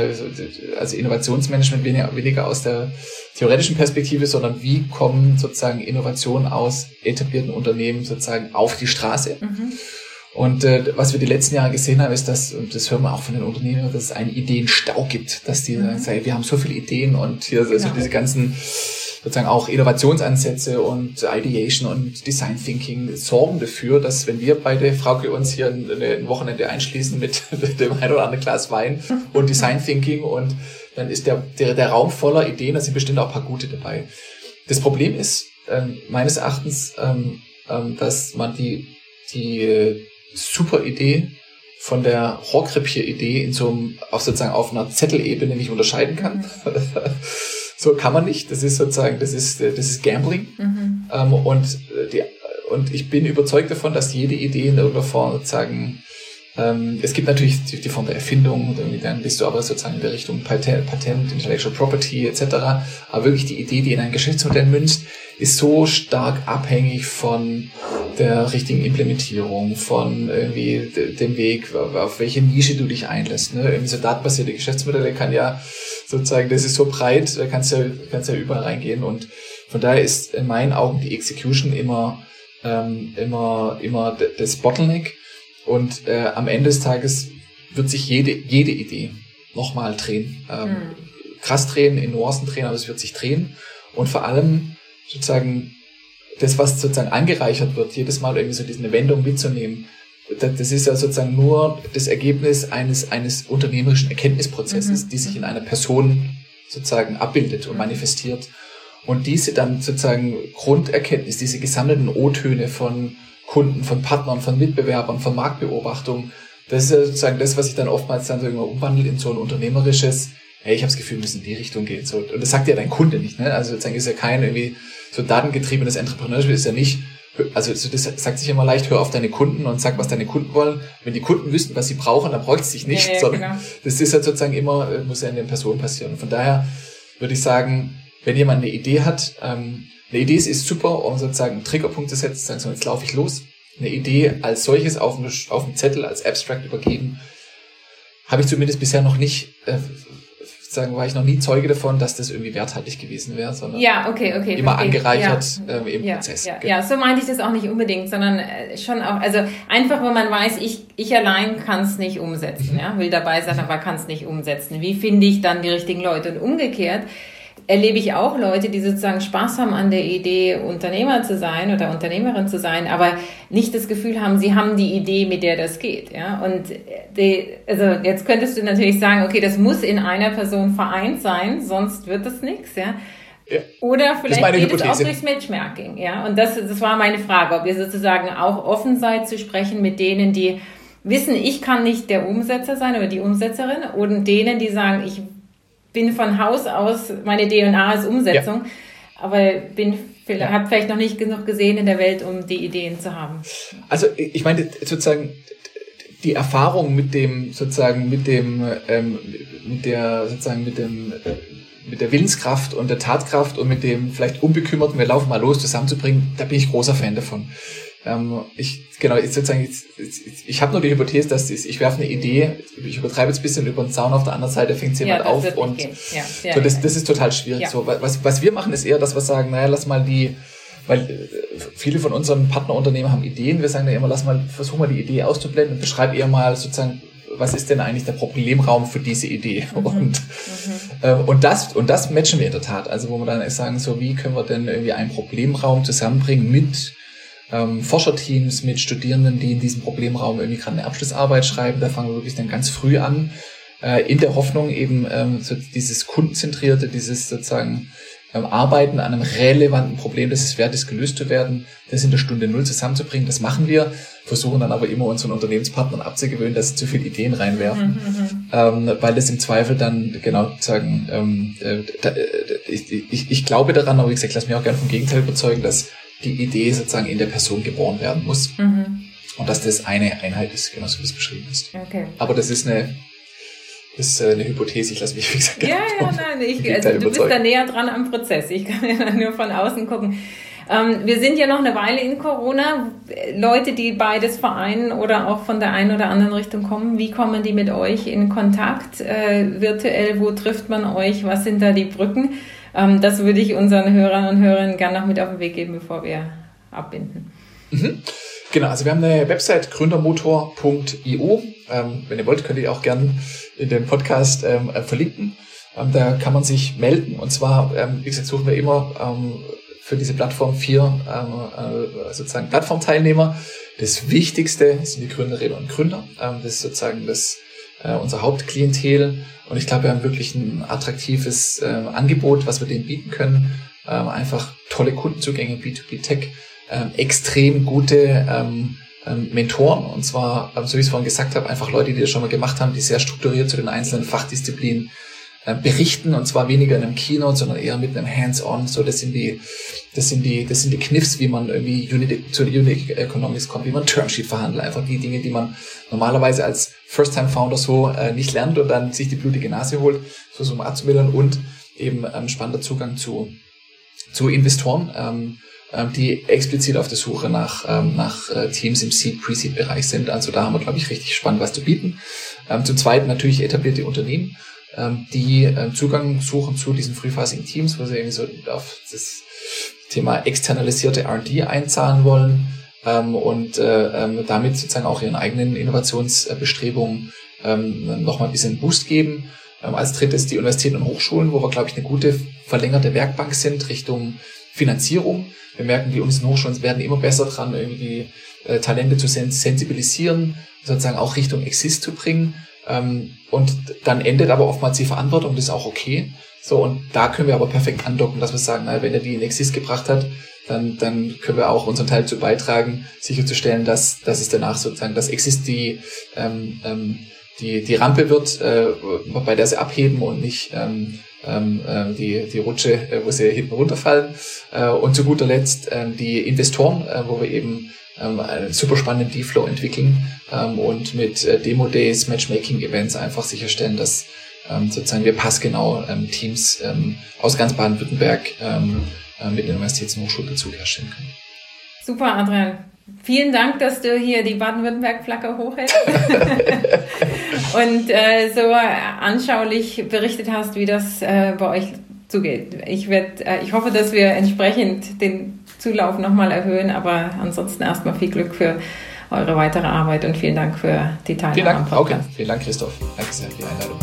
also Innovationsmanagement weniger, weniger aus der theoretischen Perspektive, sondern wie kommen sozusagen Innovationen aus etablierten Unternehmen sozusagen auf die Straße. Mhm. Und äh, was wir die letzten Jahre gesehen haben, ist, dass, und das hören wir auch von den Unternehmen, dass es einen Ideenstau gibt, dass die mhm. sagen, wir haben so viele Ideen und hier genau. also diese ganzen sozusagen auch Innovationsansätze und Ideation und Design Thinking sorgen dafür, dass wenn wir beide, Frauke, uns hier ein, ein Wochenende einschließen mit *laughs* dem ein oder anderen Glas Wein und Design Thinking und dann ist der, der, der Raum voller Ideen, da sind bestimmt auch ein paar gute dabei. Das Problem ist, ähm, meines Erachtens, ähm, ähm, dass man die, die äh, super Idee von der Rohrkreppier-Idee in so einem, auf sozusagen auf einer Zettelebene nicht unterscheiden kann. *laughs* So kann man nicht. Das ist sozusagen, das ist, das ist Gambling. Mhm. Ähm, und, äh, die, und ich bin überzeugt davon, dass jede Idee in irgendeiner Form sozusagen ähm, es gibt natürlich die, die Form der Erfindung, dann bist du aber sozusagen in der Richtung Patent, Patent, Intellectual Property etc. Aber wirklich die Idee, die in ein Geschäftsmodell münzt, ist so stark abhängig von der richtigen Implementierung, von irgendwie dem Weg, auf welche Nische du dich einlässt. Ne? Irgendwie so datenbasierte Geschäftsmodelle kann ja sozusagen, das ist so breit, da kannst ja, kannst ja überall reingehen und von daher ist in meinen Augen die Execution immer, ähm, immer, immer das Bottleneck und äh, am Ende des Tages wird sich jede, jede Idee nochmal drehen. Ähm, mhm. Krass drehen, in Nuancen drehen, aber es wird sich drehen. Und vor allem sozusagen das, was sozusagen angereichert wird, jedes Mal irgendwie so diese Wendung mitzunehmen, das ist ja sozusagen nur das Ergebnis eines, eines unternehmerischen Erkenntnisprozesses, mhm. die sich in einer Person sozusagen abbildet und manifestiert. Und diese dann sozusagen Grunderkenntnis, diese gesammelten O-Töne von Kunden, von Partnern, von Mitbewerbern, von Marktbeobachtung. Das ist ja sozusagen das, was sich dann oftmals dann so irgendwann umwandelt in so ein unternehmerisches, hey, ich habe das Gefühl, wir müssen in die Richtung gehen. So, und das sagt ja dein Kunde nicht. Ne? Also sozusagen ist ja kein irgendwie so datengetriebenes Entrepreneurship ist ja nicht, also das sagt sich immer leicht, hör auf deine Kunden und sag, was deine Kunden wollen. Wenn die Kunden wüssten, was sie brauchen, dann bräuchte es sich nicht, ja, ja, sondern genau. das ist ja sozusagen immer, äh, muss ja in den Personen passieren. Und von daher würde ich sagen, wenn jemand eine Idee hat, ähm, eine Idee ist super, um sozusagen einen Triggerpunkt zu setzen, sagen so, jetzt laufe ich los. Eine Idee als solches auf, eine, auf einen Zettel als Abstract übergeben, habe ich zumindest bisher noch nicht, äh, sagen, war ich noch nie Zeuge davon, dass das irgendwie werthaltig gewesen wäre, sondern ja, okay, okay, immer verstehe. angereichert ja. äh, im ja, Prozess. Ja, genau. ja, so meinte ich das auch nicht unbedingt, sondern äh, schon auch, also einfach, wenn man weiß, ich, ich allein kann es nicht umsetzen, mhm. ja, will dabei sein, aber kann es nicht umsetzen. Wie finde ich dann die richtigen Leute? Und umgekehrt, erlebe ich auch Leute, die sozusagen Spaß haben an der Idee, Unternehmer zu sein oder Unternehmerin zu sein, aber nicht das Gefühl haben, sie haben die Idee, mit der das geht. Ja? Und die, also jetzt könntest du natürlich sagen, okay, das muss in einer Person vereint sein, sonst wird das nichts. Ja? Ja. Oder vielleicht geht Hypothese. es auch durchs Matchmarking. Ja? Und das, das war meine Frage, ob ihr sozusagen auch offen seid zu sprechen mit denen, die wissen, ich kann nicht der Umsetzer sein oder die Umsetzerin und denen, die sagen, ich bin von Haus aus, meine DNA ist Umsetzung, ja. aber bin ja. habe vielleicht noch nicht genug gesehen in der Welt, um die Ideen zu haben. Also ich meine sozusagen die Erfahrung mit dem sozusagen mit dem ähm, mit der sozusagen mit dem äh, mit der Willenskraft und der Tatkraft und mit dem vielleicht unbekümmerten, wir laufen mal los zusammenzubringen, da bin ich großer Fan davon. Ähm, ich, genau, ich, sozusagen, ich, ich habe nur die Hypothese, dass ich, ich werfe eine Idee, ich übertreibe jetzt ein bisschen über den Zaun, auf der anderen Seite fängt jemand ja, auf und ja, ja, so, das, das ist total schwierig. So, was, was wir machen, ist eher, dass wir sagen, naja, lass mal die, weil äh, viele von unseren Partnerunternehmen haben Ideen, wir sagen ja immer, lass mal, versuch mal die Idee auszublenden und beschreib eher mal sozusagen, was ist denn eigentlich der Problemraum für diese Idee? Mhm. *laughs* Und, mhm. Äh, und das, und das matchen wir in der Tat. Also, wo wir dann sagen, so, wie können wir denn irgendwie einen Problemraum zusammenbringen mit ähm, Forscherteams, mit Studierenden, die in diesem Problemraum irgendwie gerade eine Abschlussarbeit schreiben. Da fangen wir wirklich dann ganz früh an, äh, in der Hoffnung eben ähm, so dieses kundenzentrierte, dieses sozusagen ähm, Arbeiten an einem relevanten Problem, das es wert ist, gelöst zu werden, das in der Stunde Null zusammenzubringen. Das machen wir, versuchen dann aber immer unseren Unternehmenspartnern abzugewöhnen, dass sie zu viele Ideen reinwerfen, mhm, mhm, mhm. ähm, weil das im Zweifel dann genau sagen, ähm, äh, da, äh, ich, ich, ich glaube daran, aber wie gesagt, lass mich auch gerne vom Gegenteil überzeugen, dass die Idee sozusagen in der Person geboren werden muss. Mhm. Und dass das eine Einheit ist, genauso wie es beschrieben ist. Okay. Aber das ist eine, das ist eine Hypothese, ich lasse mich, wie gesagt, Ja, *laughs* ja, nein, ich, also du bist da näher dran am Prozess. Ich kann ja nur von außen gucken. Ähm, wir sind ja noch eine Weile in Corona. Leute, die beides vereinen oder auch von der einen oder anderen Richtung kommen, wie kommen die mit euch in Kontakt? Äh, virtuell, wo trifft man euch? Was sind da die Brücken? Ähm, das würde ich unseren Hörern und Hörerinnen gerne noch mit auf den Weg geben, bevor wir abbinden. Mhm. Genau, also wir haben eine Website gründermotor.io. Ähm, wenn ihr wollt, könnt ihr auch gern in dem Podcast ähm, äh, verlinken. Ähm, da kann man sich melden. Und zwar, ähm, wie gesagt, suchen wir immer für diese Plattform vier ähm, äh, sozusagen Plattformteilnehmer. Das Wichtigste sind die Gründerinnen und Gründer. Ähm, das ist sozusagen das, äh, unser Hauptklientel. Und ich glaube, wir haben wirklich ein attraktives äh, Angebot, was wir denen bieten können. Ähm, einfach tolle Kundenzugänge, B2B Tech, ähm, extrem gute ähm, ähm, Mentoren. Und zwar, so wie ich es vorhin gesagt habe, einfach Leute, die das schon mal gemacht haben, die sehr strukturiert zu den einzelnen Fachdisziplinen äh, berichten und zwar weniger in einem Keynote, sondern eher mit einem Hands-on. So, das sind die, das sind die, das sind die Kniffs, wie man irgendwie Unit, zu Unit Economics kommt, wie man Termsheet verhandelt. Einfach die Dinge, die man normalerweise als First-Time-Founder so äh, nicht lernt und dann sich die blutige Nase holt, so so abzumildern und eben ähm, spannender Zugang zu, zu Investoren. Ähm, ähm, die explizit auf der Suche nach, ähm, nach äh, Teams im Seed, Pre-Seed-Bereich sind. Also da haben wir, glaube ich, richtig spannend was zu bieten. Ähm, zum Zweiten natürlich etablierte Unternehmen, ähm, die äh, Zugang suchen zu diesen frühphasigen Teams, wo sie irgendwie so auf das Thema externalisierte R&D einzahlen wollen ähm, und äh, ähm, damit sozusagen auch ihren eigenen Innovationsbestrebungen ähm, nochmal ein bisschen Boost geben. Ähm, als drittes die Universitäten und Hochschulen, wo wir, glaube ich, eine gute verlängerte Werkbank sind Richtung Finanzierung. Wir merken, die Unis und Hochschulen werden immer besser dran, irgendwie äh, Talente zu sensibilisieren, sozusagen auch Richtung Exist zu bringen. Ähm, und dann endet aber oftmals die Verantwortung, das ist auch okay. So, und da können wir aber perfekt andocken, dass wir sagen, na, wenn er die in Exist gebracht hat, dann, dann können wir auch unseren Teil dazu beitragen, sicherzustellen, dass, dass es danach sozusagen, dass Exist die, ähm, ähm, die, die Rampe wird, äh, bei der sie abheben und nicht ähm, ähm, äh, die, die Rutsche, äh, wo sie hinten runterfallen. Äh, und zu guter Letzt äh, die Investoren, äh, wo wir eben ähm, einen super spannenden D-Flow entwickeln ähm, und mit äh, Demo-Days, Matchmaking-Events einfach sicherstellen, dass ähm, sozusagen wir passgenau ähm, Teams ähm, aus ganz Baden-Württemberg ähm, äh, mit der Universitäts- und Hochschulbezug herstellen können. Super, Adrian. Vielen Dank, dass du hier die Baden-Württemberg-Flagge hochhältst *laughs* und äh, so anschaulich berichtet hast, wie das äh, bei euch zugeht. Ich, werd, äh, ich hoffe, dass wir entsprechend den Zulauf nochmal erhöhen, aber ansonsten erstmal viel Glück für eure weitere Arbeit und vielen Dank für die Teilnahme. Vielen Dank, Auke. Vielen Dank, Christoph. Danke sehr für die Einladung.